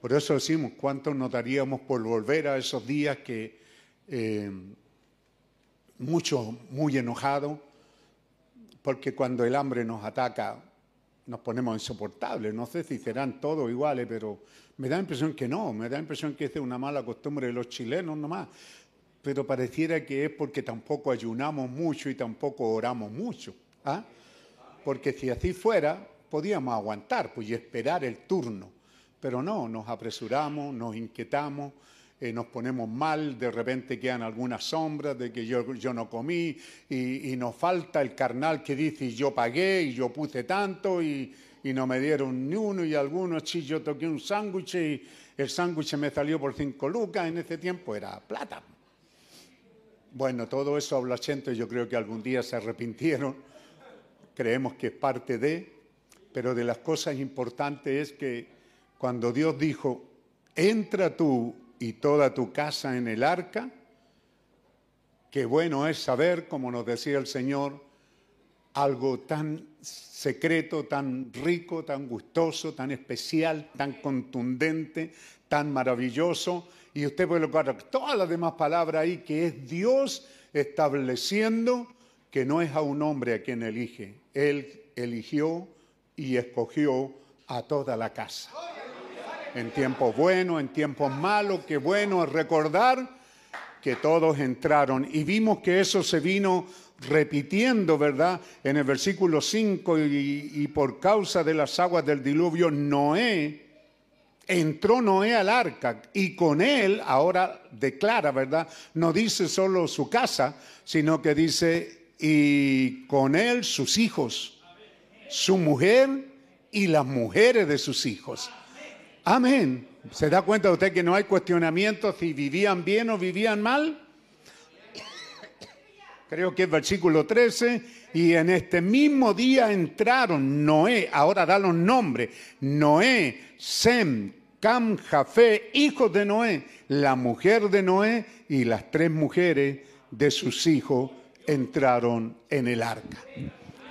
Por eso decimos, ¿cuánto nos daríamos por volver a esos días que eh, muchos muy enojados, porque cuando el hambre nos ataca nos ponemos insoportables. No sé si serán todos iguales, pero me da la impresión que no, me da la impresión que es una mala costumbre de los chilenos nomás. Pero pareciera que es porque tampoco ayunamos mucho y tampoco oramos mucho. ¿ah? Porque si así fuera, podíamos aguantar pues, y esperar el turno. Pero no, nos apresuramos, nos inquietamos, eh, nos ponemos mal, de repente quedan algunas sombras de que yo, yo no comí y, y nos falta el carnal que dice yo pagué y yo puse tanto y, y no me dieron ni uno y algunos, sí, yo toqué un sándwich y el sándwich me salió por cinco lucas, en ese tiempo era plata. Bueno, todo eso habla gente, yo creo que algún día se arrepintieron, creemos que es parte de, pero de las cosas importantes es que cuando Dios dijo, entra tú y toda tu casa en el arca, qué bueno es saber, como nos decía el Señor, algo tan secreto, tan rico, tan gustoso, tan especial, tan contundente, tan maravilloso. Y usted puede colocar todas las demás palabras ahí, que es Dios estableciendo que no es a un hombre a quien elige. Él eligió y escogió a toda la casa. En tiempos buenos, en tiempos malos, qué bueno es recordar que todos entraron. Y vimos que eso se vino repitiendo, ¿verdad? En el versículo 5, y, por causa de las aguas del diluvio, Noé, entró Noé al arca y con él, ahora declara, ¿verdad? No dice solo su casa, sino que dice, y con él sus hijos, su mujer y las mujeres de sus hijos. Amén. ¿Se da cuenta usted que no hay cuestionamiento si vivían bien o vivían mal? Creo que es versículo 13. Y en este mismo día entraron Noé, ahora da los nombres, Noé, Sem, Cam, Jafé, hijos de Noé, la mujer de Noé y las tres mujeres de sus hijos entraron en el arca.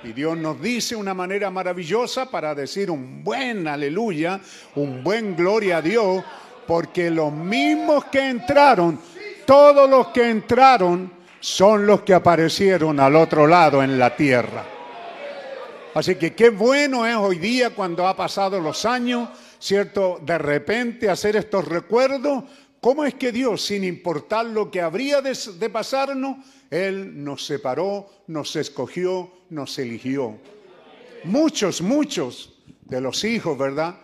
Y Dios nos dice una manera maravillosa para decir un buen aleluya, un buen gloria a Dios, porque los mismos que entraron, todos los que entraron, son los que aparecieron al otro lado en la tierra. Así que qué bueno es hoy día cuando ha pasado los años, ¿cierto? De repente hacer estos recuerdos. ¿Cómo es que Dios, sin importar lo que habría de, pasarnos, Él nos separó, nos escogió, nos eligió? Muchos, muchos de los hijos, ¿verdad?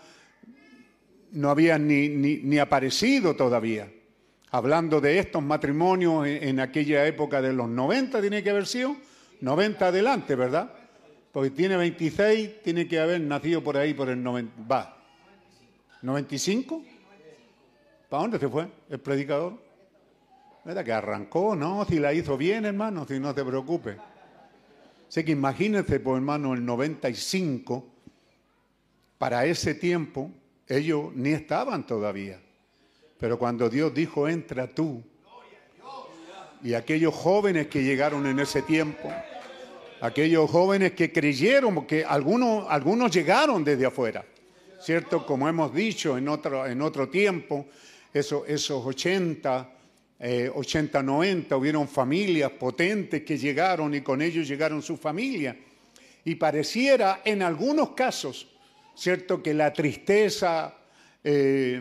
No habían ni, ni, ni aparecido todavía hablando de estos matrimonios en, aquella época de los 90, tiene que haber sido 90 adelante, ¿verdad? Porque tiene 26, tiene que haber nacido por ahí por el 90, va. ¿95? ¿Para dónde se fue el predicador? ¿Verdad que arrancó? No, si la hizo bien, hermano, si no te preocupes. Sé que imagínense, pues hermano, el 95, para ese tiempo, ellos ni estaban todavía. Pero cuando Dios dijo, entra tú, y aquellos jóvenes que llegaron en ese tiempo, aquellos jóvenes que creyeron, porque algunos, algunos llegaron desde afuera, ¿cierto? Como hemos dicho en otro, en otro tiempo, eso, esos 80, eh, 80, 90, hubieron familias potentes que llegaron y con ellos llegaron sus familias. Y pareciera en algunos casos, ¿cierto? Que la tristeza... Eh,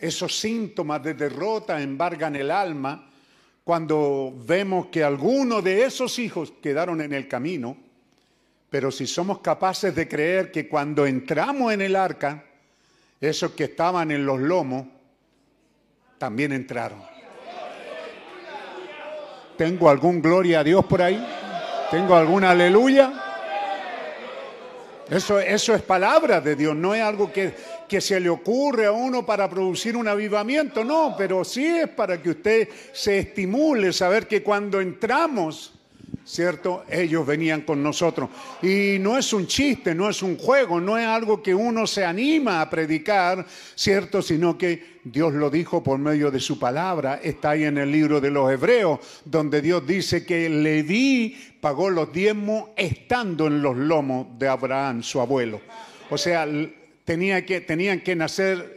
esos síntomas de derrota embargan el alma cuando vemos que algunos de esos hijos quedaron en el camino, pero si somos capaces de creer que cuando entramos en el arca, esos que estaban en los lomos también entraron. ¿Tengo algún gloria a Dios por ahí? ¿Tengo alguna aleluya? Eso, eso es palabra de Dios, no es algo que, que se le ocurre a uno para producir un avivamiento, no, pero sí es para que usted se estimule, saber que cuando entramos, ¿cierto? Ellos venían con nosotros. Y no es un chiste, no es un juego, no es algo que uno se anima a predicar, ¿cierto? Sino que Dios lo dijo por medio de su palabra. Está ahí en el libro de los Hebreos, donde Dios dice que Leví pagó los diezmos estando en los lomos de Abraham, su abuelo. O sea, que, tenían que nacer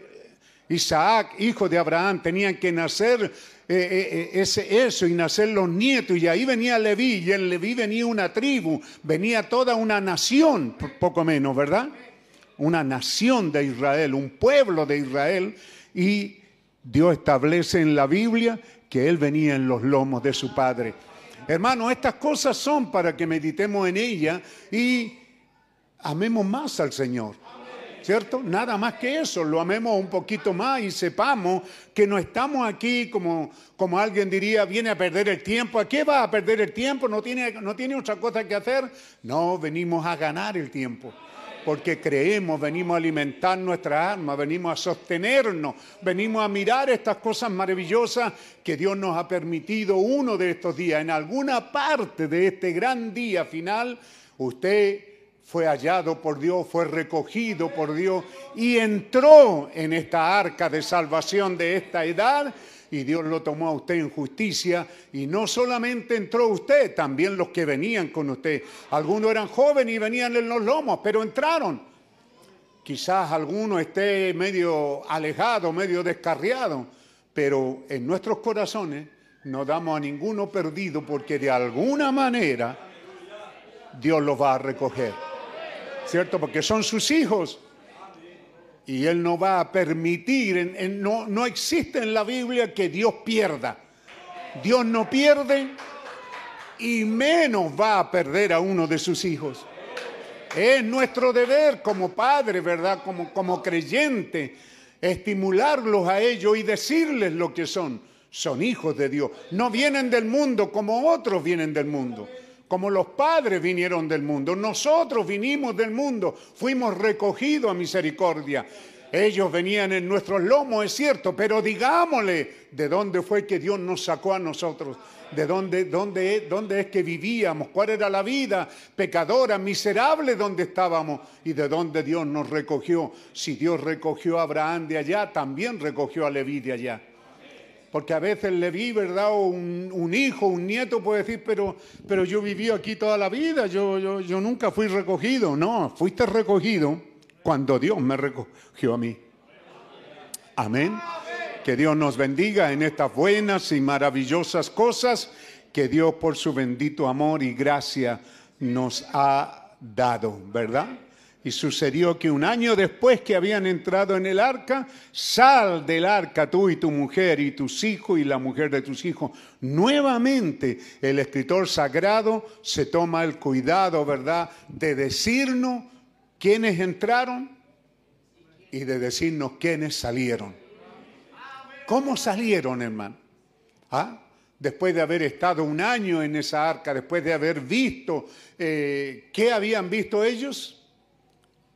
Isaac, hijo de Abraham, tenían que nacer eh, eh, ese, eso y nacer los nietos. Y ahí venía Leví, y en Leví venía una tribu, venía toda una nación, poco menos, ¿verdad? Una nación de Israel, un pueblo de Israel. Y Dios establece en la Biblia que Él venía en los lomos de su padre. Hermano, estas cosas son para que meditemos en ellas y amemos más al Señor. ¿Cierto? Nada más que eso, lo amemos un poquito más y sepamos que no estamos aquí como, como alguien diría, viene a perder el tiempo. ¿A qué va a perder el tiempo? ¿No tiene, ¿No tiene otra cosa que hacer? No, venimos a ganar el tiempo. Porque creemos, venimos a alimentar nuestra alma, venimos a sostenernos, venimos a mirar estas cosas maravillosas que Dios nos ha permitido uno de estos días. En alguna parte de este gran día final, usted fue hallado por Dios, fue recogido por Dios y entró en esta arca de salvación de esta edad y Dios lo tomó a usted en justicia y no solamente entró usted, también los que venían con usted. Algunos eran jóvenes y venían en los lomos, pero entraron. Quizás alguno esté medio alejado, medio descarriado, pero en nuestros corazones no damos a ninguno perdido porque de alguna manera Dios los va a recoger. ¿Cierto? Porque son sus hijos. Y Él no va a permitir, no, no existe en la Biblia que Dios pierda. Dios no pierde y menos va a perder a uno de sus hijos. Es nuestro deber como padre, ¿verdad? Como, como creyente, estimularlos a ellos y decirles lo que son. Son hijos de Dios. No vienen del mundo como otros vienen del mundo como los padres vinieron del mundo. Nosotros vinimos del mundo, fuimos recogidos a misericordia. Ellos venían en nuestros lomos, es cierto, pero digámosle de dónde fue que Dios nos sacó a nosotros, de dónde, dónde, dónde es que vivíamos, cuál era la vida pecadora, miserable donde estábamos y de dónde Dios nos recogió. Si Dios recogió a Abraham de allá, también recogió a Leví de allá. Porque a veces Leví, ¿verdad? O un, un hijo, un nieto puede decir, pero, pero yo viví aquí toda la vida, yo, yo, yo nunca fui recogido. No, fuiste recogido cuando Dios me recogió a mí. Amén. Que Dios nos bendiga en estas buenas y maravillosas cosas que Dios por su bendito amor y gracia nos ha dado, ¿verdad? Y sucedió que un año después que habían entrado en el arca, sal del arca tú y tu mujer y tus hijos y la mujer de tus hijos. Nuevamente el escritor sagrado se toma el cuidado, ¿verdad?, de decirnos quiénes entraron y de decirnos quiénes salieron. ¿Cómo salieron, hermano? ¿Ah? Después de haber estado un año en esa arca, después de haber visto, eh, ¿qué habían visto ellos?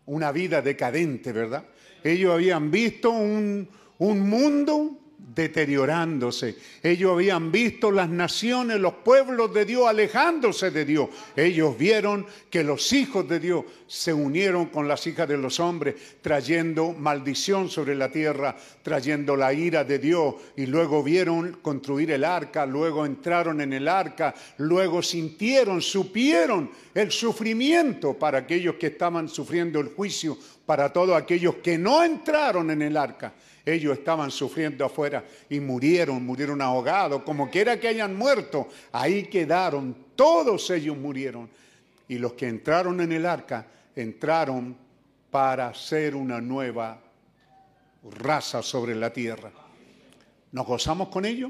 Una vida decadente, ¿verdad? Ellos habían visto un, un mundo deteriorándose. Ellos habían visto las naciones, los pueblos de Dios alejándose de Dios. Ellos vieron que los hijos de Dios se unieron con las hijas de los hombres, trayendo maldición sobre la tierra, trayendo la ira de Dios. Y luego vieron construir el arca, luego entraron en el arca, luego sintieron, supieron el sufrimiento para aquellos que estaban sufriendo el juicio, para todos aquellos que no entraron en el arca. Ellos estaban sufriendo afuera y murieron, murieron ahogados, como quiera que hayan muerto, ahí quedaron, todos ellos murieron. Y los que entraron en el arca, entraron para ser una nueva raza sobre la tierra. ¿Nos gozamos con ello?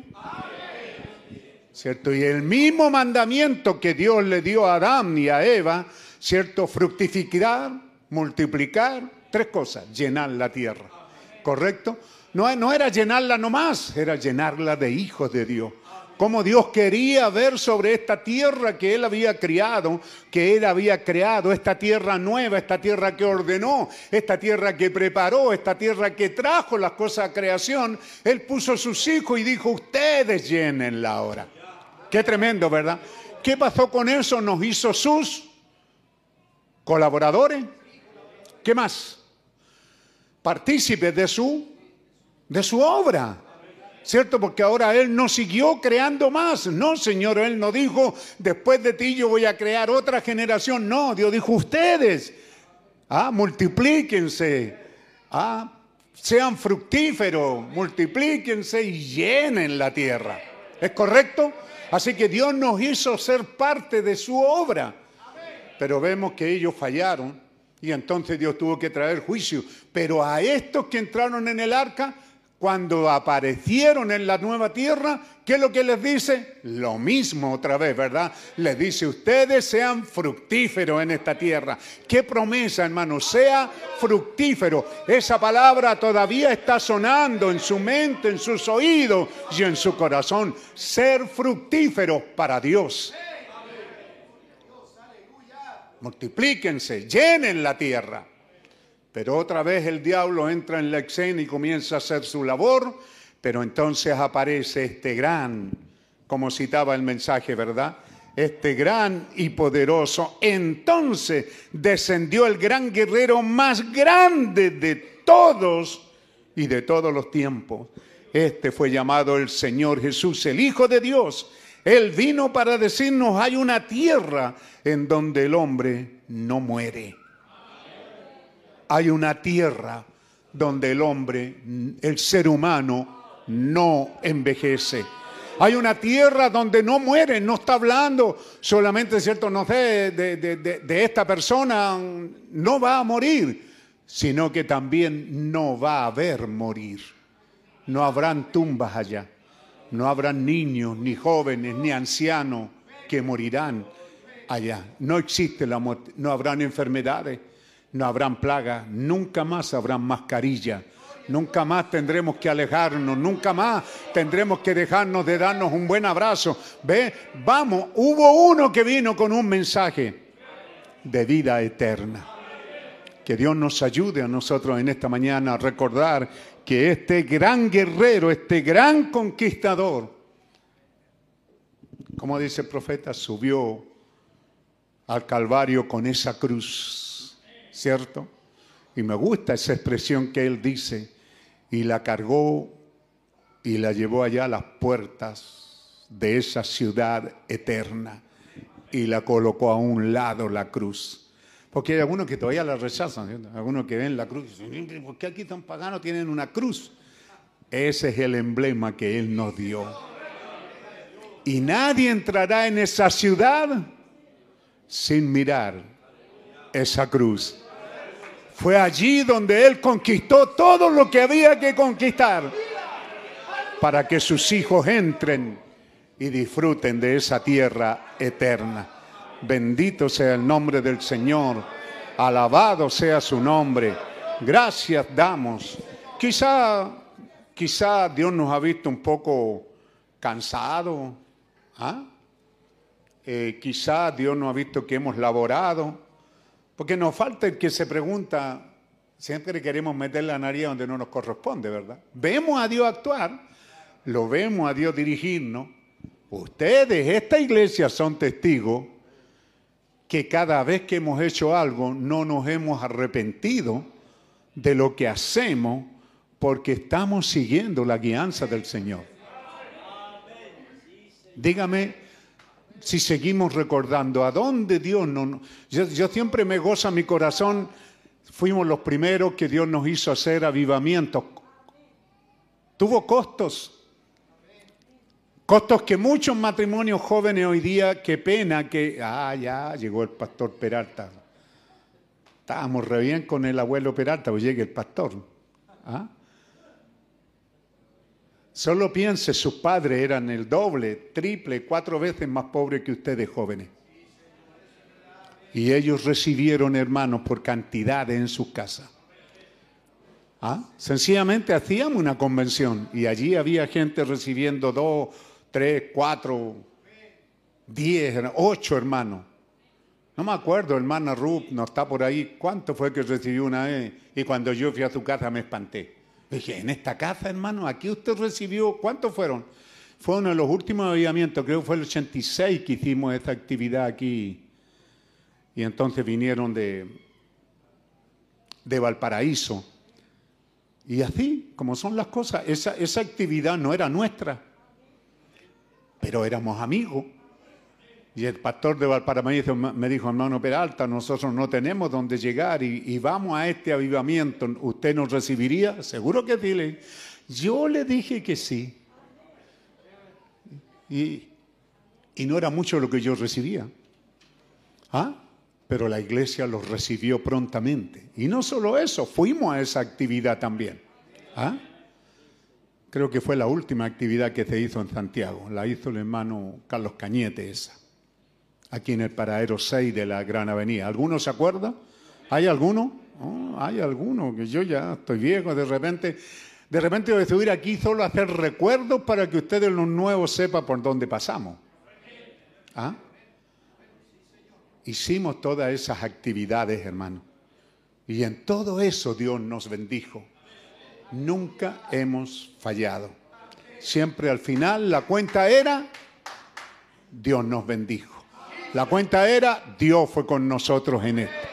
¿Cierto? Y el mismo mandamiento que Dios le dio a Adán y a Eva, ¿cierto? Fructificar, multiplicar, tres cosas, llenar la tierra. ¿Correcto? No, era llenarla nomás, era llenarla de hijos de Dios. Como Dios quería ver sobre esta tierra que Él había criado, que Él había creado, esta tierra nueva, esta tierra que ordenó, esta tierra que preparó, esta tierra que trajo las cosas a creación. Él puso sus hijos y dijo, ustedes llenenla ahora. Qué tremendo, ¿verdad? ¿Qué pasó con eso? Nos hizo sus colaboradores. ¿Qué más? Partícipes de su, de su obra. ¿Cierto? Porque ahora Él no siguió creando más. No, Señor, Él no dijo, después de ti yo voy a crear otra generación. No, Dios dijo, ustedes, ah, multiplíquense, ah, sean fructíferos, multiplíquense y llenen la tierra. ¿Es correcto? Así que Dios nos hizo ser parte de su obra. Pero vemos que ellos fallaron y entonces Dios tuvo que traer juicio. Pero a estos que entraron en el arca, cuando aparecieron en la nueva tierra, ¿qué es lo que les dice? Lo mismo otra vez, ¿verdad? Les dice, ustedes sean fructíferos en esta tierra. ¿Qué promesa, hermano? Sea fructífero. Esa palabra todavía está sonando en su mente, en sus oídos y en su corazón. Ser fructífero para Dios multiplíquense, llenen la tierra. Pero otra vez el diablo entra en la escena y comienza a hacer su labor, pero entonces aparece este gran, como citaba el mensaje, ¿verdad? Este gran y poderoso. Entonces descendió el gran guerrero más grande de todos y de todos los tiempos. Este fue llamado el Señor Jesús, el Hijo de Dios. Él vino para decirnos, hay una tierra en donde el hombre no muere. Hay una tierra donde el hombre, el ser humano, no envejece. Hay una tierra donde no muere, no está hablando solamente, ¿cierto? No sé, de, de, esta persona no va a morir, sino que también no va a haber morir. No habrán tumbas allá, no habrán niños, ni jóvenes, ni ancianos que morirán allá. No existe la muerte, no habrán enfermedades, no habrán plagas, nunca más habrán mascarilla, nunca más tendremos que alejarnos, nunca más tendremos que dejarnos de darnos un buen abrazo. Ve, vamos, hubo uno que vino con un mensaje de vida eterna. Que Dios nos ayude a nosotros en esta mañana a recordar que este gran guerrero, este gran conquistador, como dice el profeta, subió al Calvario con esa cruz, ¿cierto? Y me gusta esa expresión que él dice, y la cargó y la llevó allá a las puertas de esa ciudad eterna y la colocó a un lado la cruz. Porque hay algunos que todavía la rechazan, algunos que ven la cruz y dicen, ¿por qué aquí tan paganos tienen una cruz? Ese es el emblema que Él nos dio. Y nadie entrará en esa ciudad sin mirar esa cruz. Fue allí donde Él conquistó todo lo que había que conquistar para que sus hijos entren y disfruten de esa tierra eterna. Bendito sea el nombre del Señor, alabado sea su nombre. Gracias damos. Quizá, quizá Dios nos ha visto un poco cansado. ¿ah? Eh, quizá Dios nos ha visto que hemos laborado. Porque nos falta el que se pregunta, siempre queremos meter la nariz donde no nos corresponde, ¿verdad? Vemos a Dios actuar, lo vemos a Dios dirigirnos. Ustedes, esta iglesia, son testigos que cada vez que hemos hecho algo no nos hemos arrepentido de lo que hacemos porque estamos siguiendo la guianza del Señor. Dígame si seguimos recordando a dónde Dios nos... Yo, yo siempre me goza mi corazón, fuimos los primeros que Dios nos hizo hacer avivamientos. Tuvo costos, Costos que muchos matrimonios jóvenes hoy día, qué pena que, ah, ya llegó el pastor Peralta. Estábamos re bien con el abuelo Peralta, pues llega el pastor. ¿Ah? Solo piense, sus padres eran el doble, triple, cuatro veces más pobres que ustedes jóvenes. Y ellos recibieron hermanos por cantidades en sus casas. ¿Ah? Sencillamente hacíamos una convención y allí había gente recibiendo dos tres, cuatro, diez, ocho hermanos. No me acuerdo, hermana Ruth no está por ahí. ¿Cuánto fue que recibió una vez? Y cuando yo fui a su casa me espanté. Dije, en esta casa, hermano, aquí usted recibió, ¿cuántos fueron? Fue uno de los últimos avivamientos, creo que fue el 86 que hicimos esta actividad aquí. Y entonces vinieron de, de Valparaíso. Y así, como son las cosas, esa, esa actividad no era nuestra pero éramos amigos. Y el pastor de Valparaíso me dijo, hermano Peralta, nosotros no tenemos dónde llegar y, vamos a este avivamiento. ¿Usted nos recibiría? Seguro que sí. Yo le dije que sí. Y, y no era mucho lo que yo recibía. ¿Ah? Pero la iglesia los recibió prontamente. Y no solo eso, fuimos a esa actividad también. ¿Ah? Creo que fue la última actividad que se hizo en Santiago. La hizo el hermano Carlos Cañete esa, aquí en el paradero 6 de la Gran Avenida. ¿Alguno se acuerda? ¿Hay alguno? Oh, hay alguno, que yo ya estoy viejo, de repente, de repente voy a subir aquí solo a hacer recuerdos para que ustedes los nuevos sepan por dónde pasamos. ¿Ah? Hicimos todas esas actividades, hermano. Y en todo eso Dios nos bendijo. Nunca hemos fallado. Siempre al final la cuenta era, Dios nos bendijo. La cuenta era, Dios fue con nosotros en esto.